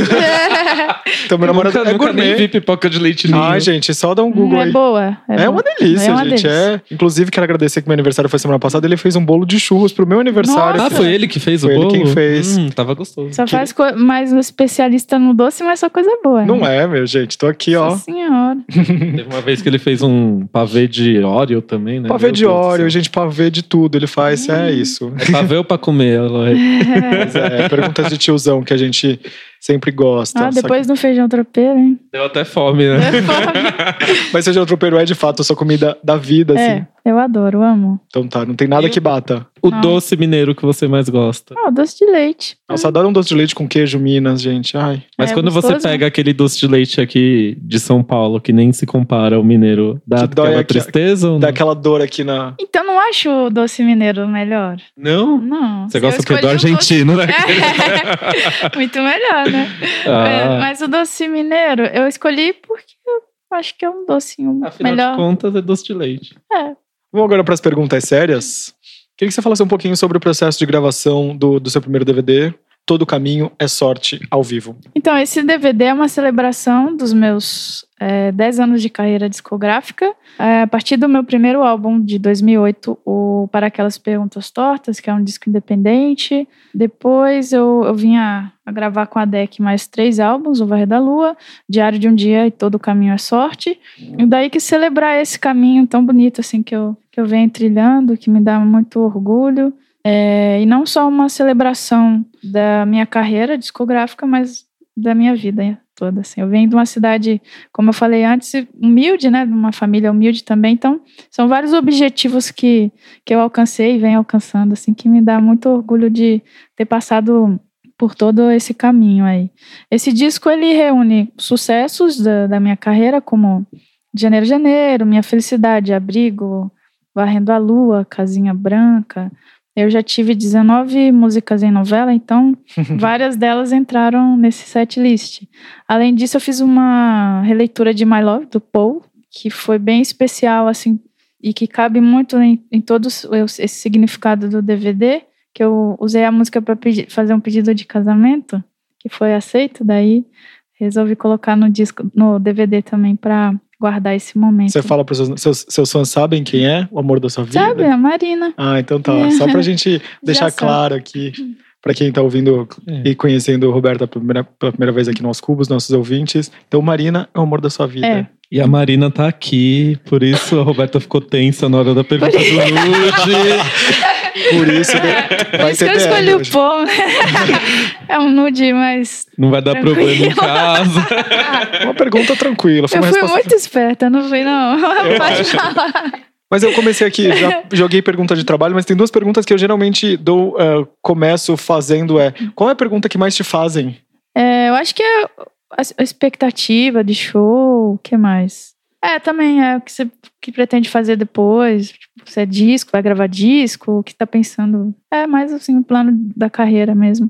Então, meu namorado nunca, é nunca nem gourmet. vi pipoca de leite ninho. Ai, gente, só dá um Google é aí. boa. É, É uma delícia, É uma gente. delícia. É. Inclusive, quero agradecer que meu aniversário foi semana passada. Ele fez um bolo de churros pro meu aniversário. Ah, Nossa. foi ele que fez Foi o ele bolo? quem fez. Hum, tava gostoso. Só faz co- mais um especialista no doce, mas só coisa boa. Não né? é, meu, gente. Tô aqui, ó. Nossa senhora. Teve uma vez que ele fez um pavê de Oreo também, né? Pavê Meu de óleo, gente, pavê de tudo. Ele faz, é isso. É pavê ou pra comer? Mas é, perguntas de tiozão que a gente sempre gosta. Ah, depois no feijão tropeiro, hein? Deu até fome, né? É fome. Mas feijão tropeiro é de fato a sua comida da vida, assim. É, eu adoro, amo. Então tá, não tem nada Eu- que bata. O Não. doce mineiro que você mais gosta. Ah, doce de leite. Nossa, adoro um doce de leite com queijo Minas, gente. Ai. Mas É quando você gostoso. pega aquele doce de leite aqui de São Paulo, que nem se compara ao mineiro, dá Que dói aquela aqui, tristeza ou Dá não? aquela dor aqui na. Então não acho o doce mineiro melhor. Não? Não. Você Se gosta o do escolhi o doce- argentino, né? É, muito melhor, né? É, Ah, Mas o doce mineiro eu escolhi porque eu acho que é um docinho afinal melhor. de contas, é doce de leite. É. Vamos agora para as perguntas sérias. Queria que você falasse um pouquinho sobre o processo de gravação do, do seu primeiro DVD. Todo caminho é sorte ao vivo. Então, esse DVD é uma celebração dos meus é, 10 anos de carreira discográfica. É, a partir do meu primeiro álbum de 2008, o Para Aquelas Perguntas Tortas, que é um disco independente. Depois eu, eu vim a, a gravar com a DEC mais três álbuns, O Varre da Lua, Diário de um Dia e Todo Caminho é Sorte. E daí que celebrar esse caminho tão bonito assim que eu, que eu venho trilhando, que me dá muito orgulho. É, e não só uma celebração da minha carreira discográfica, mas da minha vida toda. Assim. Eu venho de uma cidade, como eu falei antes, humilde, né? De uma família humilde também. Então, são vários objetivos que, que eu alcancei e venho alcançando, assim, que me dá muito orgulho de ter passado por todo esse caminho aí. Esse disco, ele reúne sucessos da, da minha carreira, como Janeiro, Janeiro, Minha Felicidade, Abrigo, Varrendo a Lua, Casinha Branca, eu já tive 19 músicas em novela, então várias delas entraram nesse set list. Além disso, eu fiz uma releitura de My Love, do Paul, que foi bem especial, assim, e que cabe muito em, em todo esse significado do DVD, que eu usei a música para fazer um pedido de casamento, que foi aceito, daí resolvi colocar no disco, no DVD também para guardar esse momento. Você fala para os seus, seus, seus fãs sabem quem é o amor da sua vida? Sabe, a Marina. Ah, então tá. É. Só pra gente deixar claro aqui para quem está ouvindo é. e conhecendo o Roberto pela primeira vez aqui nos Cubos, nossos ouvintes. Então, Marina é o amor da sua vida. É. E a Marina tá aqui, por isso a Roberta ficou tensa na hora da pergunta do nude. Por isso, né? Por isso que eu escolhi o pão. é um nude mais. Não vai dar tranquilo. problema em casa. uma pergunta tranquila. Foi eu fui muito esperta, não fui, não. Eu Pode acho. falar. Mas eu comecei aqui, já joguei pergunta de trabalho, mas tem duas perguntas que eu geralmente dou, uh, começo fazendo é, qual é a pergunta que mais te fazem? É, eu acho que é a expectativa de show, o que mais? É, também é o que você que pretende fazer depois. Tipo, se é disco, vai gravar disco, o que tá pensando. É mais assim, o plano da carreira mesmo.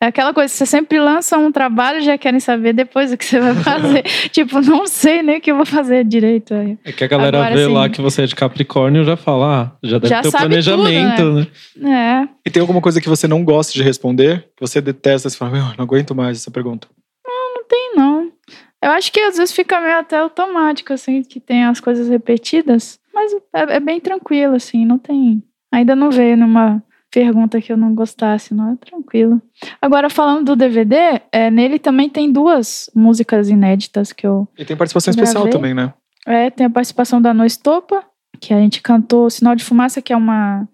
É aquela coisa, você sempre lança um trabalho e já querem saber depois o que você vai fazer. tipo, não sei nem o que eu vou fazer direito. Aí. É que a galera Agora, vê assim, lá que você é de Capricórnio e já fala, ah, já deve já ter o planejamento, tudo, né? né? É. E tem alguma coisa que você não gosta de responder? Que você detesta, você fala, meu, não aguento mais essa pergunta. Não, não tem não. Eu acho que às vezes fica meio até automático, assim, que tem as coisas repetidas. Mas é, é bem tranquilo, assim, não tem. Ainda não veio numa pergunta que eu não gostasse, não é tranquilo. Agora, falando do DVD, é, nele também tem duas músicas inéditas que eu. E tem participação gravei. especial também, né? É, tem a participação da No Estopa, que a gente cantou Sinal de Fumaça, que é uma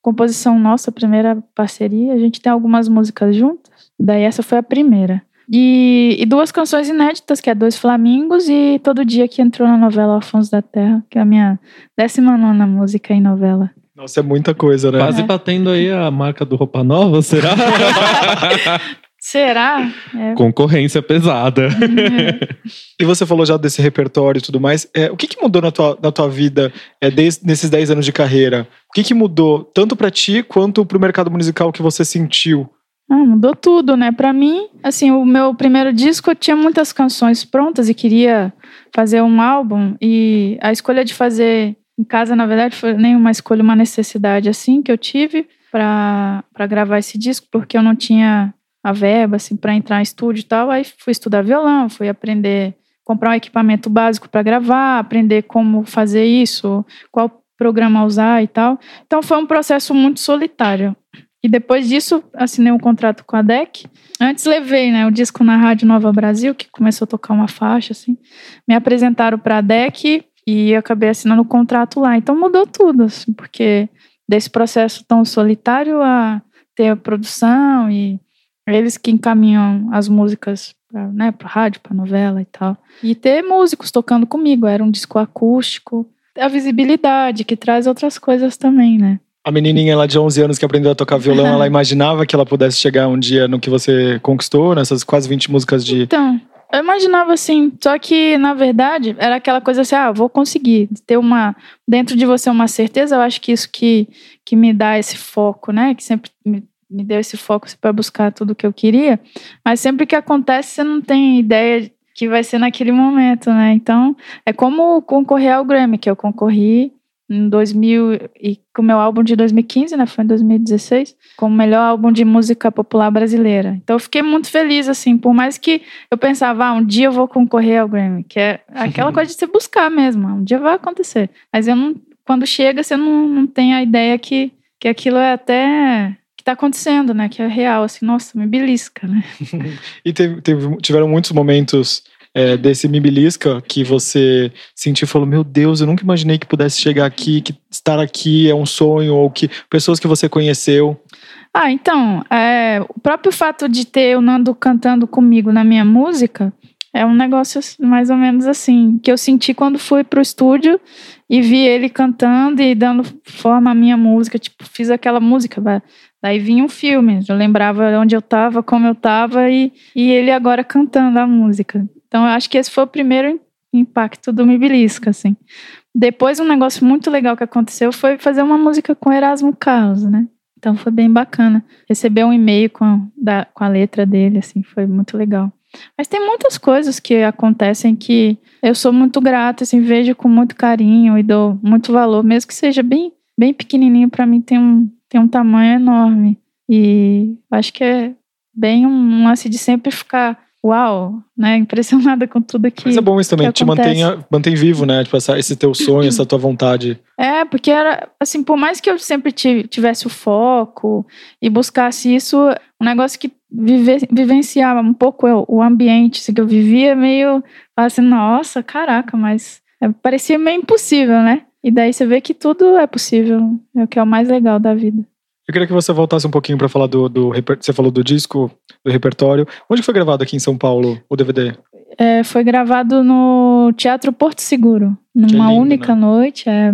composição nossa, primeira parceria. A gente tem algumas músicas juntas, daí essa foi a primeira. E, e, duas canções inéditas, que é Dois Flamingos e Todo Dia que entrou na novela Alfonso da Terra, que é a minha décima nona música em novela. Nossa, é muita coisa, né? Quase é. batendo aí a marca do Roupa Nova, será? será? É. Concorrência pesada. É. e você falou já desse repertório e tudo mais. É, o que, que mudou na tua, na tua vida é, desde, nesses 10 anos de carreira? O que, que mudou tanto para ti quanto para o mercado musical que você sentiu? Ah, mudou tudo, né? Para mim, assim, o meu primeiro disco eu tinha muitas canções prontas e queria fazer um álbum e a escolha de fazer em casa, na verdade, foi nem uma escolha, uma necessidade assim que eu tive para gravar esse disco, porque eu não tinha a verba assim para entrar em estúdio e tal. Aí fui estudar violão, fui aprender comprar um equipamento básico para gravar, aprender como fazer isso, qual programa usar e tal. Então foi um processo muito solitário. E depois disso, assinei um contrato com a DEC. Antes levei né, o disco na Rádio Nova Brasil, que começou a tocar uma faixa, assim. Me apresentaram para a DEC e acabei assinando o um contrato lá. Então mudou tudo, assim, porque desse processo tão solitário a ter a produção e eles que encaminham as músicas para né, a rádio, para novela e tal. E ter músicos tocando comigo, era um disco acústico. A visibilidade, que traz outras coisas também, né? A menininha lá de 11 anos que aprendeu a tocar violão, ela imaginava que ela pudesse chegar um dia no que você conquistou, nessas quase 20 músicas de. Então, eu imaginava assim, só que na verdade era aquela coisa assim, ah, vou conseguir ter uma dentro de você uma certeza. Eu acho que isso que, que me dá esse foco, né? Que sempre me, me deu esse foco para buscar tudo que eu queria. Mas sempre que acontece, você não tem ideia que vai ser naquele momento, né? Então é como concorrer ao Grammy, que eu concorri em 2000 e com o meu álbum de 2015, né, foi em 2016, como melhor álbum de música popular brasileira. Então eu fiquei muito feliz assim, por mais que eu pensava, ah, um dia eu vou concorrer ao Grammy, que é aquela coisa de se buscar mesmo, um dia vai acontecer. Mas eu não, quando chega, você não, não tem a ideia que que aquilo é até que está acontecendo, né? Que é real, assim, nossa, me belisca, né? e teve, teve, tiveram muitos momentos é, desse Mibilisca que você sentiu e falou: Meu Deus, eu nunca imaginei que pudesse chegar aqui, que estar aqui é um sonho, ou que pessoas que você conheceu? Ah, então, é, o próprio fato de ter o Nando cantando comigo na minha música é um negócio mais ou menos assim, que eu senti quando fui pro estúdio e vi ele cantando e dando forma à minha música. Tipo, fiz aquela música, daí vinha um filme, eu lembrava onde eu tava, como eu tava e, e ele agora cantando a música. Então, eu acho que esse foi o primeiro impacto do Mibilisca, assim. Depois, um negócio muito legal que aconteceu foi fazer uma música com Erasmo Carlos, né? Então, foi bem bacana. Receber um e-mail com, da, com a letra dele, assim, foi muito legal. Mas tem muitas coisas que acontecem que eu sou muito grata, assim, vejo com muito carinho e dou muito valor, mesmo que seja bem, bem pequenininho, para mim tem um, tem um tamanho enorme. E acho que é bem um lance de sempre ficar uau, né? Impressionada com tudo que. Mas é bom isso também, te mantém, mantém vivo, né? Tipo, essa, esse teu sonho, essa tua vontade. É, porque era assim, por mais que eu sempre tivesse o foco e buscasse isso, um negócio que vive, vivenciava um pouco o ambiente assim, que eu vivia, meio assim, nossa, caraca, mas é, parecia meio impossível, né? E daí você vê que tudo é possível, é o que é o mais legal da vida. Eu queria que você voltasse um pouquinho para falar do, do. Você falou do disco, do repertório. Onde foi gravado aqui em São Paulo o DVD? É, foi gravado no Teatro Porto Seguro, numa lindo, única né? noite. É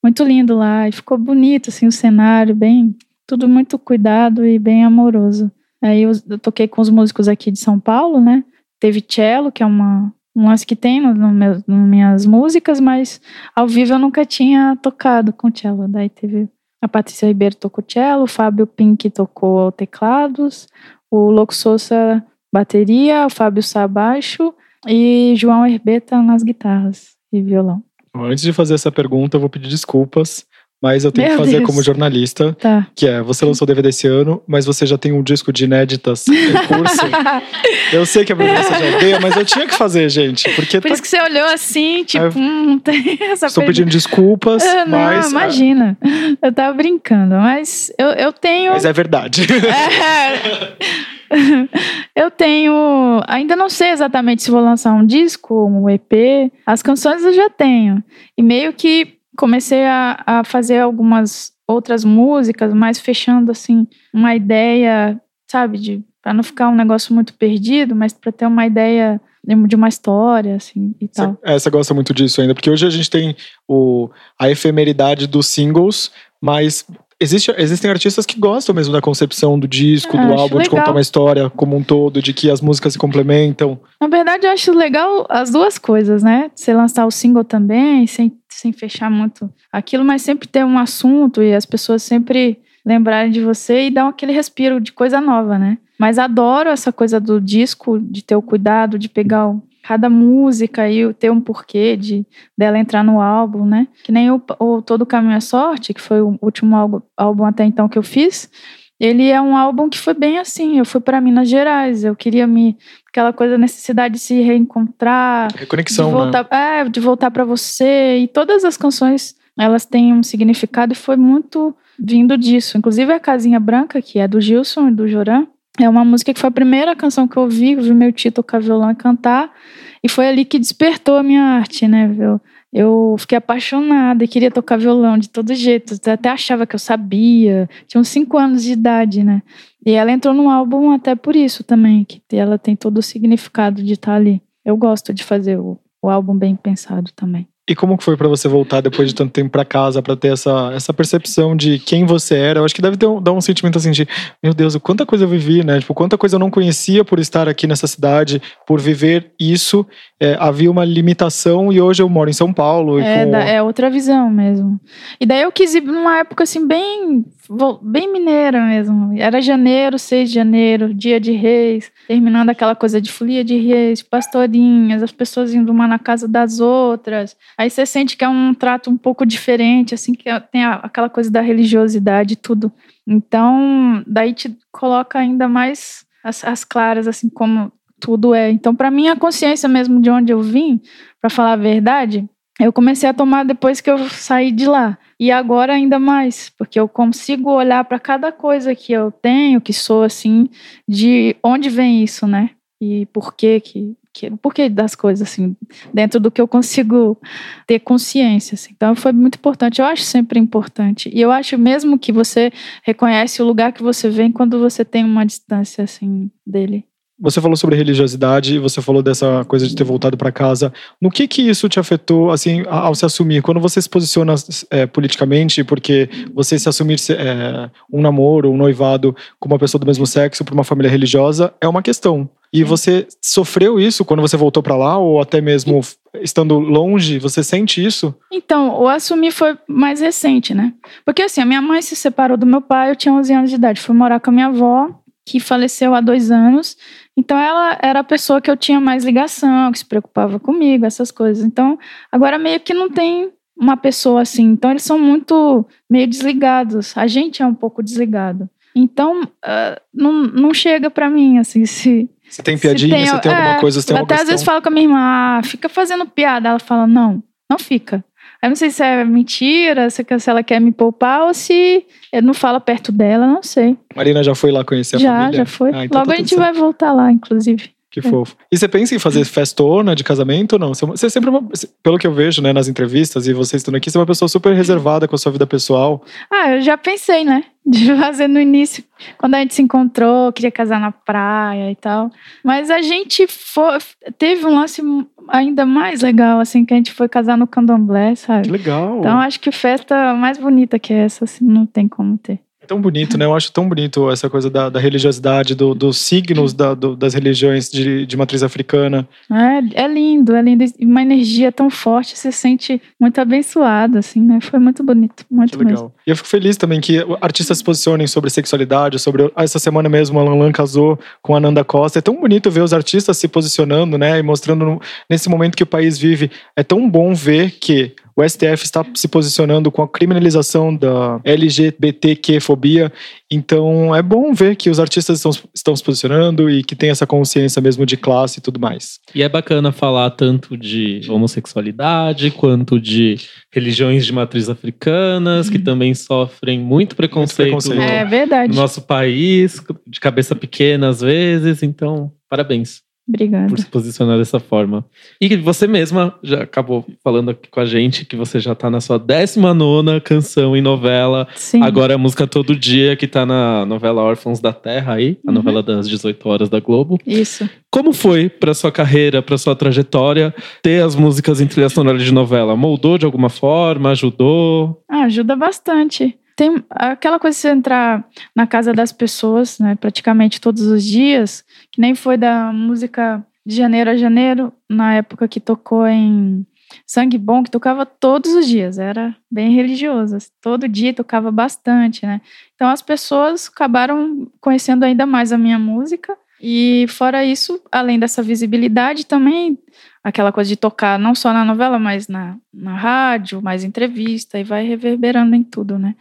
muito lindo lá. E ficou bonito, assim, o cenário, bem. Tudo muito cuidado e bem amoroso. Aí eu, eu toquei com os músicos aqui de São Paulo, né? Teve cello, que é uma, um lance que tem nas minhas músicas, mas ao vivo eu nunca tinha tocado com cello. Daí teve a Patrícia Ribeiro tocou cello, o Fábio Pink tocou teclados, o Louco Souza bateria, o Fábio Sá baixo e João Herbeta nas guitarras e violão. Antes de fazer essa pergunta, eu vou pedir desculpas mas eu tenho Meu que fazer Deus. como jornalista, tá. que é, você lançou o DVD esse ano, mas você já tem um disco de inéditas em curso. eu sei que a Bruna já odeia, mas eu tinha que fazer, gente. Porque Por tá... isso que você olhou assim, tipo, é, hum, tem essa Estou pedindo desculpas, ah, não, mas... imagina, eu tava brincando, mas eu, eu tenho... Mas é verdade. É... eu tenho. Ainda não sei exatamente se vou lançar um disco, um EP. As canções eu já tenho. E meio que comecei a, a fazer algumas outras músicas, mas fechando assim uma ideia, sabe, de para não ficar um negócio muito perdido, mas para ter uma ideia de uma história, assim, e tal. É, você gosta muito disso ainda, porque hoje a gente tem o, a efemeridade dos singles, mas Existe, existem artistas que gostam mesmo da concepção do disco, do álbum, legal. de contar uma história como um todo, de que as músicas se complementam. Na verdade, eu acho legal as duas coisas, né? Você lançar o single também, sem, sem fechar muito aquilo, mas sempre ter um assunto e as pessoas sempre lembrarem de você e dar aquele respiro de coisa nova, né? Mas adoro essa coisa do disco, de ter o cuidado de pegar o cada música e ter um porquê de dela entrar no álbum, né? Que nem o, o Todo Caminho é Sorte, que foi o último álbum, álbum até então que eu fiz. Ele é um álbum que foi bem assim. Eu fui para Minas Gerais, eu queria me aquela coisa necessidade de se reencontrar, reconexão, de voltar, né? é, de voltar para você e todas as canções elas têm um significado e foi muito vindo disso. Inclusive a Casinha Branca, que é do Gilson e do Joran, é uma música que foi a primeira canção que eu ouvi, vi meu tio tocar violão e cantar, e foi ali que despertou a minha arte, né? Eu, eu fiquei apaixonada e queria tocar violão de todo jeito, até achava que eu sabia, tinha uns 5 anos de idade, né? E ela entrou no álbum até por isso também, que ela tem todo o significado de estar ali. Eu gosto de fazer o, o álbum bem pensado também. E como foi para você voltar depois de tanto tempo para casa para ter essa, essa percepção de quem você era? Eu acho que deve ter um, dar um sentimento assim de, meu Deus, quanta coisa eu vivi, né? Tipo, quanta coisa eu não conhecia por estar aqui nessa cidade, por viver isso. É, havia uma limitação e hoje eu moro em São Paulo. É, com... é outra visão mesmo. E daí eu quis ir numa época assim bem bem mineira mesmo. Era janeiro, 6 de janeiro, dia de reis, terminando aquela coisa de folia de reis, pastorinhas, as pessoas indo uma na casa das outras. Aí você sente que é um trato um pouco diferente, assim, que tem aquela coisa da religiosidade e tudo. Então, daí te coloca ainda mais as, as claras, assim, como tudo é. Então, para mim, a consciência mesmo de onde eu vim, para falar a verdade, eu comecei a tomar depois que eu saí de lá. E agora ainda mais, porque eu consigo olhar para cada coisa que eu tenho, que sou assim, de onde vem isso, né? E por que que, que das coisas assim, dentro do que eu consigo ter consciência, assim. Então foi muito importante, eu acho sempre importante. E eu acho mesmo que você reconhece o lugar que você vem quando você tem uma distância assim dele. Você falou sobre religiosidade, você falou dessa coisa de ter voltado para casa. No que que isso te afetou, assim, ao se assumir? Quando você se posiciona é, politicamente, porque você se assumir é, um namoro, um noivado com uma pessoa do mesmo sexo para uma família religiosa é uma questão. E você sofreu isso quando você voltou para lá, ou até mesmo estando longe? Você sente isso? Então, o assumir foi mais recente, né? Porque assim, a minha mãe se separou do meu pai, eu tinha 11 anos de idade, fui morar com a minha avó que faleceu há dois anos. Então ela era a pessoa que eu tinha mais ligação, que se preocupava comigo, essas coisas. Então agora meio que não tem uma pessoa assim. Então eles são muito meio desligados. A gente é um pouco desligado. Então uh, não, não chega para mim assim se você tem piadinha, tem, você tem alguma é, coisa, você tem Até às vezes falo com a minha irmã, ah, fica fazendo piada. Ela fala, não, não fica. Eu não sei se é mentira, se ela quer me poupar ou se eu não fala perto dela, não sei. Marina já foi lá conhecer a já, família? Já, já foi. Ah, então Logo tá a gente vai voltar lá, inclusive. Que é. fofo. E você pensa em fazer festona de casamento ou não? Você é sempre, uma, pelo que eu vejo né, nas entrevistas e vocês estão aqui, você é uma pessoa super reservada com a sua vida pessoal. Ah, eu já pensei, né? De fazer no início, quando a gente se encontrou, queria casar na praia e tal. Mas a gente foi, teve um lance ainda mais legal, assim, que a gente foi casar no candomblé, sabe? Que legal. Então acho que festa mais bonita que essa, assim, não tem como ter. É tão bonito, né? Eu acho tão bonito essa coisa da, da religiosidade, do, dos signos da, do, das religiões de, de matriz africana. É, é lindo, é lindo. Uma energia tão forte, você se sente muito abençoado, assim, né? Foi muito bonito, muito que legal. Mesmo. E eu fico feliz também que artistas se posicionem sobre sexualidade, sobre... Essa semana mesmo, a Lan casou com a Nanda Costa. É tão bonito ver os artistas se posicionando, né? E mostrando nesse momento que o país vive. É tão bom ver que o STF está se posicionando com a criminalização da LGBTQ-fobia. Então é bom ver que os artistas estão, estão se posicionando e que tem essa consciência mesmo de classe e tudo mais. E é bacana falar tanto de homossexualidade quanto de religiões de matriz africanas, que uhum. também sofrem muito preconceito, muito preconceito. No, é verdade. no nosso país, de cabeça pequena às vezes. Então, parabéns. Obrigada. Por se posicionar dessa forma. E você mesma já acabou falando aqui com a gente que você já tá na sua 19 canção em novela. Sim. Agora é a música Todo Dia, que tá na novela Órfãos da Terra aí, a uhum. novela das 18 horas da Globo. Isso. Como foi para sua carreira, para sua trajetória, ter as músicas em trilha sonora de novela? Moldou de alguma forma? Ajudou? Ah, ajuda bastante tem aquela coisa de você entrar na casa das pessoas, né, praticamente todos os dias, que nem foi da música de janeiro a janeiro, na época que tocou em Sangue Bom, que tocava todos os dias, era bem religioso, todo dia tocava bastante, né? Então as pessoas acabaram conhecendo ainda mais a minha música e fora isso, além dessa visibilidade, também aquela coisa de tocar não só na novela, mas na, na rádio, mais entrevista, e vai reverberando em tudo, né?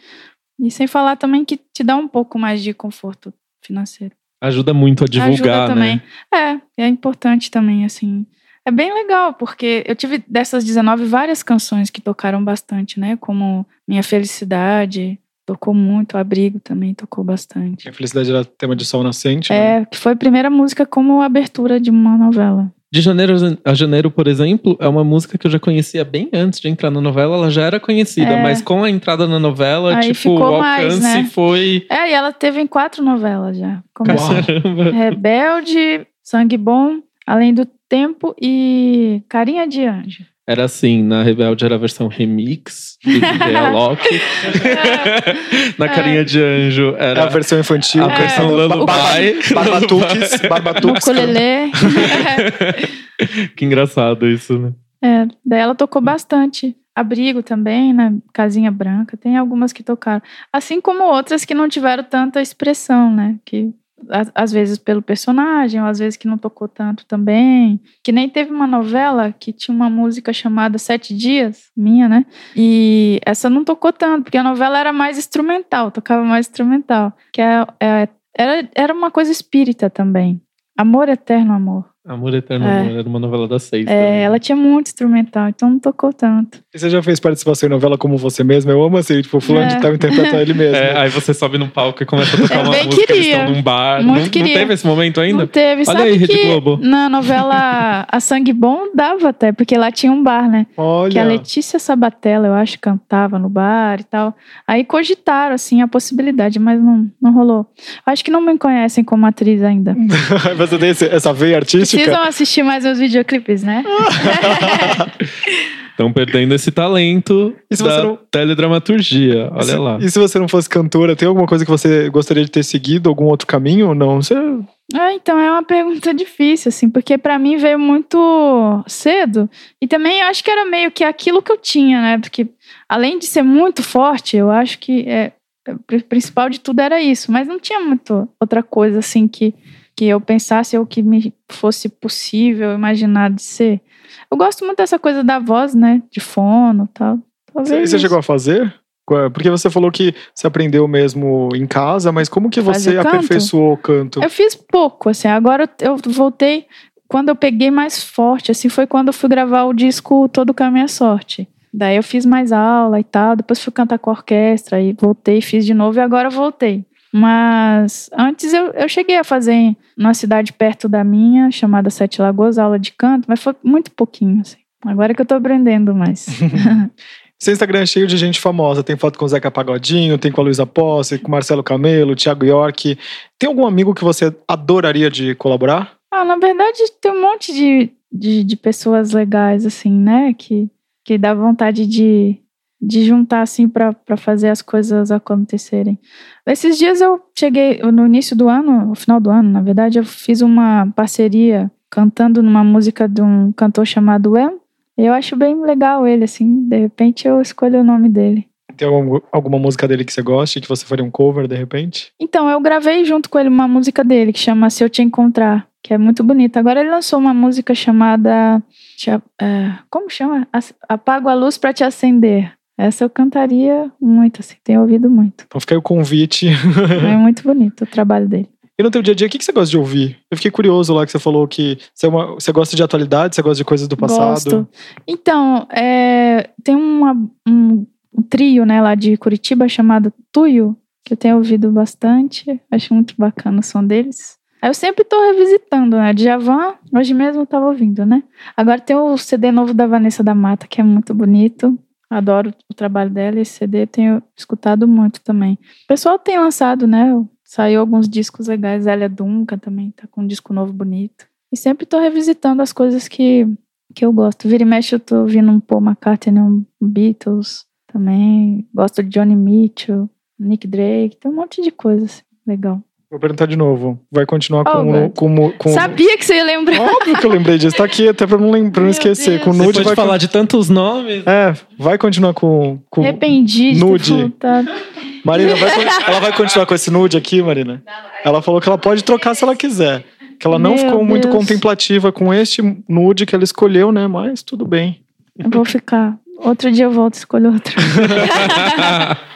E sem falar também que te dá um pouco mais de conforto financeiro. Ajuda muito a divulgar, Ajuda também. né? É, é importante também, assim. É bem legal, porque eu tive dessas 19 várias canções que tocaram bastante, né? Como Minha Felicidade, tocou muito, Abrigo também tocou bastante. Minha Felicidade era tema de Sol Nascente, É, né? que foi a primeira música como abertura de uma novela. De Janeiro a Janeiro, por exemplo, é uma música que eu já conhecia bem antes de entrar na novela. Ela já era conhecida, é. mas com a entrada na novela, Aí tipo, o alcance mais, né? foi. É, e ela teve em quatro novelas já. Como Caramba. Rebelde, Sangue Bom, Além do Tempo e Carinha de Anjo. Era assim, na Rebelde era a versão remix do DJ Alok. na Carinha de Anjo era a versão infantil. A versão é, Lullaby. Barbatuques. Barbatuques. Ukulele. que engraçado isso, né? É, daí ela tocou bastante. Abrigo também, né? Casinha Branca. Tem algumas que tocaram. Assim como outras que não tiveram tanta expressão, né? Que às vezes pelo personagem, ou às vezes que não tocou tanto também. Que nem teve uma novela que tinha uma música chamada Sete Dias, minha, né? E essa não tocou tanto, porque a novela era mais instrumental, tocava mais instrumental. Que é, é, era, era uma coisa espírita também. Amor eterno, amor. Amor Eterno é. era uma novela das seis. É, também. ela tinha muito instrumental, então não tocou tanto. E você já fez participação em novela como você mesmo? Eu amo assim, tipo, fulano é. de tal interpreta ele mesmo. É, aí você sobe num palco e começa a tocar uma música, queria. eles estão num bar. Muito não, queria. não teve esse momento ainda? Não teve. Olha Sabe aí, Rede Globo. Na novela A Sangue Bom dava até, porque lá tinha um bar, né? Olha. Que a Letícia Sabatella, eu acho, cantava no bar e tal. Aí cogitaram, assim, a possibilidade, mas não, não rolou. Acho que não me conhecem como atriz ainda. você tem essa veia artística? Precisam assistir mais os videoclipes, né? Estão perdendo esse talento da não... teledramaturgia. Olha se, lá. E se você não fosse cantora, tem alguma coisa que você gostaria de ter seguido? Algum outro caminho ou não? Você... Ah, então é uma pergunta difícil, assim, porque para mim veio muito cedo. E também eu acho que era meio que aquilo que eu tinha, né? Porque além de ser muito forte, eu acho que é, o principal de tudo era isso, mas não tinha muito outra coisa assim que, que eu pensasse ou que me fosse possível imaginar de ser. Eu gosto muito dessa coisa da voz, né? De fono e tal. Talvez você, você chegou a fazer? Porque você falou que você aprendeu mesmo em casa, mas como que você aperfeiçoou o canto? Eu fiz pouco, assim. Agora eu voltei. Quando eu peguei mais forte, assim, foi quando eu fui gravar o disco Todo Caminho é Sorte. Daí eu fiz mais aula e tal, depois fui cantar com a orquestra e voltei, fiz de novo e agora voltei. Mas antes eu, eu cheguei a fazer numa cidade perto da minha, chamada Sete Lagoas, aula de canto, mas foi muito pouquinho, assim. Agora que eu tô aprendendo mais. Seu Instagram é cheio de gente famosa. Tem foto com o Zeca Pagodinho, tem com a Luísa Posse, com Marcelo Camelo, Thiago York. Tem algum amigo que você adoraria de colaborar? Ah, na verdade, tem um monte de, de, de pessoas legais, assim, né? Que que dá vontade de, de juntar assim para fazer as coisas acontecerem. Esses dias eu cheguei no início do ano, no final do ano, na verdade, eu fiz uma parceria cantando numa música de um cantor chamado Em. Eu acho bem legal ele assim, de repente eu escolho o nome dele. Tem alguma música dele que você goste, que você faria um cover de repente? Então, eu gravei junto com ele uma música dele que chama Se Eu Te Encontrar, que é muito bonita. Agora ele lançou uma música chamada é, como chama? Apago a luz para te acender. Essa eu cantaria muito, assim, tenho ouvido muito. Então fica aí o convite. é muito bonito o trabalho dele. E no teu dia a dia, o que você gosta de ouvir? Eu fiquei curioso lá que você falou que você, é uma, você gosta de atualidade, você gosta de coisas do passado. Gosto. Então, é, tem uma, um, um, trio né, lá de Curitiba chamado Tuyo, que eu tenho ouvido bastante. Acho muito bacana o som deles. Eu sempre tô revisitando, né? Djavan, hoje mesmo eu tava ouvindo, né? Agora tem o CD novo da Vanessa da Mata, que é muito bonito. Adoro o trabalho dela e esse CD tenho escutado muito também. O pessoal tem lançado, né? Saiu alguns discos legais. Zélia Duncan também tá com um disco novo bonito. E sempre tô revisitando as coisas que, que eu gosto. Vira e mexe eu tô ouvindo um Paul McCartney, um Beatles também. Gosto de Johnny Mitchell, Nick Drake. Tem um monte de coisa assim, legal. Vou perguntar de novo. Vai continuar com, oh, com, com, Sabia que você ia lembrar. Óbvio que eu lembrei disso. Tá aqui até pra não, lembrar, não esquecer. Deus. Com nude Depois vai falar de tantos nomes. É, vai continuar com. com Arrependi nude. Marina, vai, ela vai continuar com esse nude aqui, Marina? Ela falou que ela pode trocar se ela quiser. Que ela não Meu ficou Deus. muito contemplativa com este nude que ela escolheu, né? Mas tudo bem. Eu vou ficar. Outro dia eu volto e escolho outro.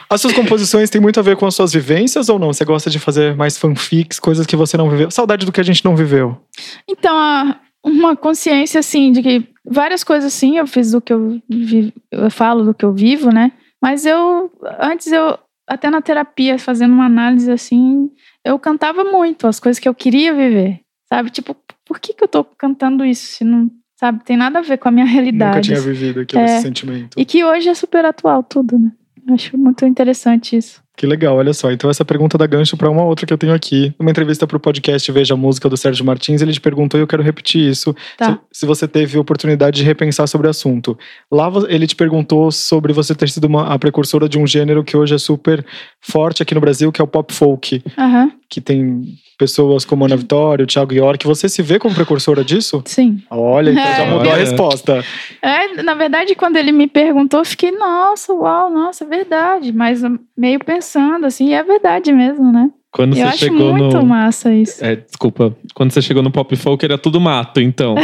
As suas composições têm muito a ver com as suas vivências ou não? Você gosta de fazer mais fanfics, coisas que você não viveu? Saudade do que a gente não viveu. Então, uma consciência, assim, de que várias coisas, sim, eu fiz do que eu vivo, eu falo do que eu vivo, né? Mas eu, antes eu, até na terapia, fazendo uma análise, assim, eu cantava muito as coisas que eu queria viver, sabe? Tipo, por que que eu tô cantando isso se não, sabe? Tem nada a ver com a minha realidade. Nunca tinha vivido aquele é, sentimento. E que hoje é super atual tudo, né? Acho muito interessante isso. Que legal, olha só. Então, essa pergunta dá gancho para uma outra que eu tenho aqui. Numa entrevista para o podcast Veja a Música do Sérgio Martins, ele te perguntou e eu quero repetir isso. Tá. Se, se, você teve oportunidade de repensar sobre o assunto. Lá ele te perguntou sobre você ter sido uma, a precursora de um gênero que hoje é super forte aqui no Brasil, que é o pop folk. Uhum. Que tem pessoas como Ana Vitória, o Thiago York. Você se vê como precursora disso? Sim. Olha, então já mudou é. a resposta. É, na verdade, quando ele me perguntou, eu fiquei, nossa, uau, nossa, é verdade. Mas meio pensando, assim, é verdade mesmo, né? Quando eu você acho chegou muito no... massa isso. É, desculpa. Quando você chegou no pop folk era tudo mato, então.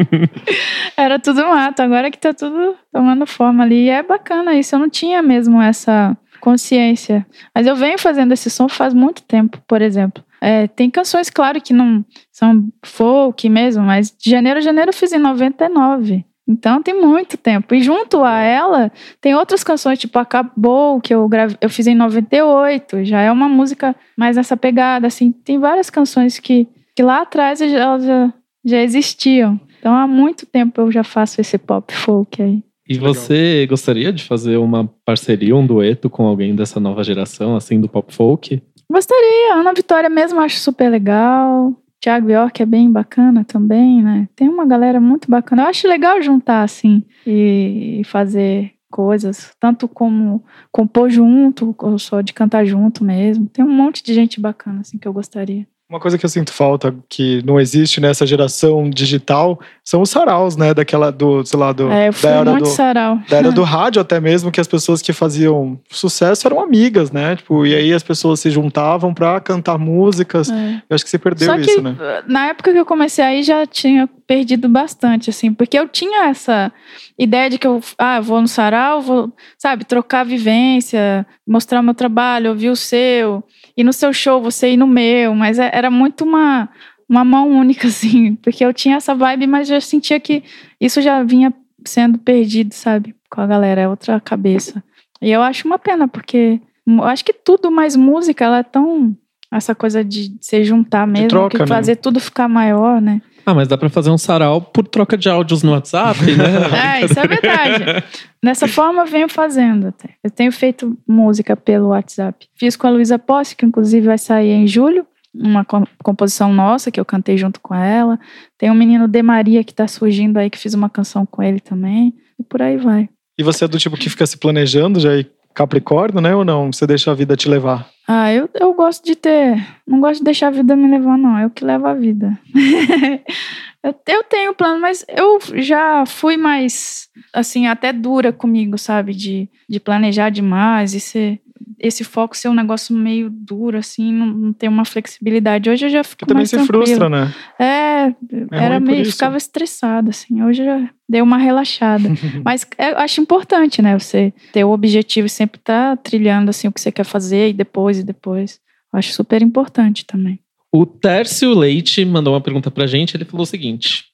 era tudo mato. Agora que tá tudo tomando forma ali. E é bacana isso. Eu não tinha mesmo essa consciência. Mas eu venho fazendo esse som faz muito tempo, por exemplo. É, tem canções, claro, que não são folk mesmo, mas de janeiro a janeiro eu fiz em 99. Então tem muito tempo. E junto a ela, tem outras canções, tipo Acabou, que eu, grave, eu fiz em 98. Já é uma música mais nessa pegada, assim. Tem várias canções que, que lá atrás elas já, já existiam. Então há muito tempo eu já faço esse pop folk aí. E você gostaria de fazer uma parceria, um dueto com alguém dessa nova geração, assim, do pop folk? Gostaria. Ana Vitória mesmo acho super legal. Tiago York é bem bacana também, né? Tem uma galera muito bacana. Eu acho legal juntar, assim, e, fazer coisas, tanto como compor junto, ou só de cantar junto mesmo. Tem um monte de gente bacana, assim, que eu gostaria. Uma coisa que eu sinto falta, que não existe nessa geração digital, são os saraus, né? Daquela do, sei lá, do, É, eu fui da era muito do, sarau. da era do rádio até mesmo, que as pessoas que faziam sucesso eram amigas, né? Tipo, e aí as pessoas se juntavam pra cantar músicas. É. Eu acho que você perdeu Só que isso, né? na época que eu comecei aí já tinha perdido bastante, assim, porque eu tinha essa ideia de que eu ah, vou no sarau, vou, sabe, trocar vivência, mostrar o meu trabalho, ouvir o seu, e no seu show você ir no meu, mas é- era muito uma, uma mão única, assim, porque eu tinha essa vibe, mas já sentia que isso já vinha sendo perdido, sabe, com a galera, é outra cabeça. E eu acho uma pena, porque eu acho que tudo mais música, ela é tão. Essa coisa de se juntar mesmo, troca, que né? fazer tudo ficar maior, né? Ah, mas dá pra fazer um sarau por troca de áudios no WhatsApp, né? É, isso é verdade. Dessa forma eu venho fazendo até. Eu tenho feito música pelo WhatsApp. Fiz com a Luísa Posse, que inclusive vai sair em julho. Uma com- composição nossa, que eu cantei junto com ela. Tem um menino De Maria que tá surgindo aí, que fiz uma canção com ele também. E por aí vai. E você é do tipo que fica se planejando já e Capricórnio, né? Ou não? Você deixa a vida te levar? Ah, eu, eu gosto de ter. Não gosto de deixar a vida me levar, não. Eu que levo a vida. eu, eu tenho plano, mas eu já fui mais, assim, até dura comigo, sabe? De, de planejar demais e ser. Esse foco ser um negócio meio duro, assim, não, não ter uma flexibilidade. Hoje eu já fico Porque também mais se frustra, né? É, era ruim por meio, ficava estressada, assim. Hoje já deu uma relaxada. Mas é, eu acho importante, né? Você ter o objetivo e sempre estar trilhando, assim, o que você quer fazer e depois e depois. Eu acho super importante também. O Tércio Leite mandou uma pergunta pra gente. Ele falou o seguinte: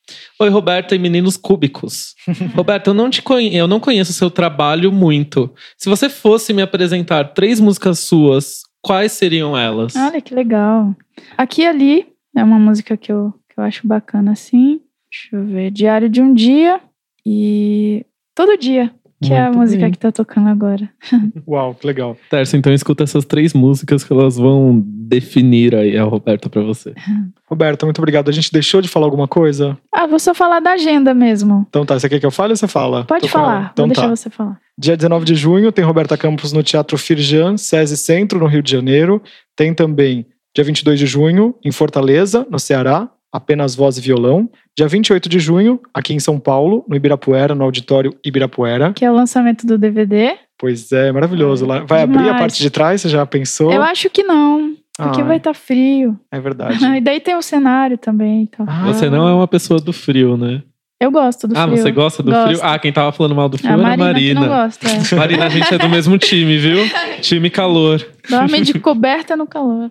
Oi, Roberta e meninos cúbicos. Roberta, eu não te conhe... eu não conheço o seu trabalho muito. Se você fosse me apresentar três músicas suas, quais seriam elas? Olha que legal. Aqui e ali é uma música que eu, que eu acho bacana, assim. Deixa eu ver. Diário de um Dia e Todo Dia, que é a Muito música bem. que tá tocando agora. Uau, que legal. Tércio, então escuta essas três músicas que elas vão definir aí a Roberta pra você. Roberta, muito obrigado. A gente deixou de falar alguma coisa? Ah, vou só falar da agenda mesmo. Então tá, você quer que eu fale ou você fala? Pode Tô falar, Então vou tá. deixar você falar. Dia 19 de junho tem Roberta Campos no Teatro Firjan, SESI Centro, no Rio de Janeiro. Tem também dia 22 de junho em Fortaleza, no Ceará, apenas voz e violão. Dia 28 de junho, aqui em São Paulo, no Ibirapuera, no Auditório Ibirapuera. Que é o lançamento do DVD. Pois é, maravilhoso. lá. Vai abrir a Demais. parte de trás, você já pensou? Eu acho que não, porque Ah, vai estar frio. É verdade. e daí tem o cenário também. Então. Ah, Você não é uma pessoa do frio, né? Eu gosto do ah, frio. você gosta do Gosto. frio? Ah, quem tava falando mal do frio a era a Marina, não gosta. é. Marina, a gente é do mesmo time, viu? Time calor. Dorme de coberta no calor.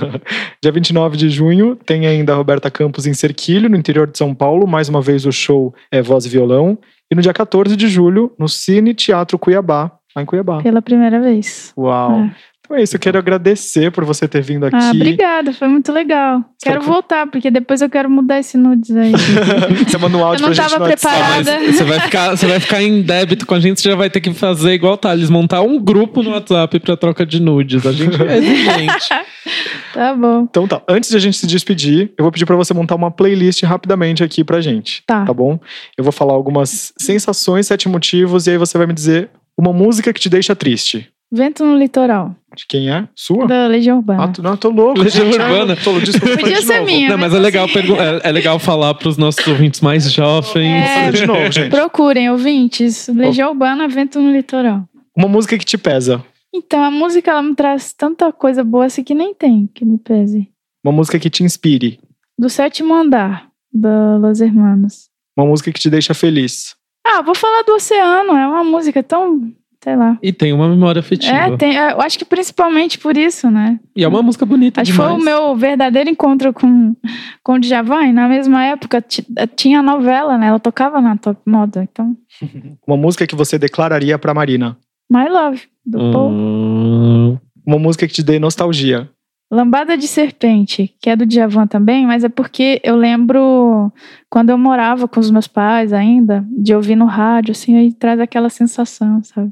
Dia 29 de junho tem ainda a Roberta Campos em Cerquilho, no interior de São Paulo. Mais uma vez o show é voz e violão. E no dia 14 de julho, no Cine Teatro Cuiabá, lá em Cuiabá. Pela primeira vez. Uau! É. Então é isso, eu quero agradecer por você ter vindo aqui. Ah, obrigada, foi muito legal. Quero Tá- voltar, porque depois eu quero mudar esse nudes aí. você manda um áudio Eu não pra gente tava preparada. Mas você vai, ficar, você vai ficar em débito com a gente, você já vai ter que fazer igual o Thales, montar um grupo no WhatsApp pra troca de nudes. A gente é exigente. tá bom. Então tá, antes de a gente se despedir, eu vou pedir pra você montar uma playlist rapidamente aqui pra gente, Tá. tá bom? Eu vou falar algumas sensações, sete motivos, e aí você vai me dizer uma música que te deixa triste. Vento no litoral, De quem é? Sua? da Legião Urbana. Ah, tu- não, eu tô louco. Legião gente. Urbana. Tô, desculpa, Podia de ser novo. minha. Não, mas é legal, é, é legal falar pros nossos ouvintes mais jovens. É. De novo, gente. Procurem, ouvintes. Legião Urbana, Vento no Litoral. Uma música que te pesa. Então, a música, ela me traz tanta coisa boa assim que nem tem que me pese. Uma música que te inspire. Do Sétimo Andar, da Los Hermanos. Uma música que te deixa feliz. Ah, vou falar do Oceano. É uma música tão... Sei lá. E tem uma memória afetiva. É, tem, é, eu acho que principalmente por isso, né? E é uma música bonita Acho que foi demais. o meu verdadeiro encontro com, com o Djavan. E na mesma época ti- tinha a novela, né? Ela tocava na Top Model. Então, Uma música que você declararia pra Marina. My Love, do Paul. Hum, Uma música que te dê nostalgia. Lambada de Serpente, que é do Djavan também, mas é porque eu lembro quando eu morava com os meus pais ainda, de ouvir no rádio, assim, aí traz aquela sensação, sabe?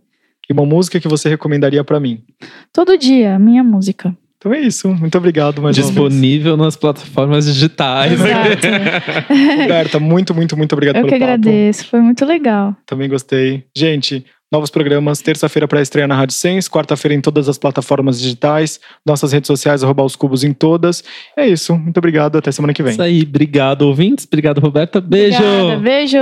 E uma música que você recomendaria pra mim. Todo dia, minha música. Então é isso. Muito obrigado mais uma vez. disponível nas plataformas digitais. Exato. Roberta, muito, muito, muito obrigado eu pelo que papo. agradeço, foi muito legal. Também gostei. Gente, Novos programas, terça-feira para estreia na Rádio Sens, quarta-feira em todas as plataformas digitais, nossas redes sociais, arroba os cubos em todas. É isso. Muito obrigado. Até semana que vem. Isso aí. Obrigado, ouvintes. Obrigado, Roberta. Beijo. Obrigada, beijo.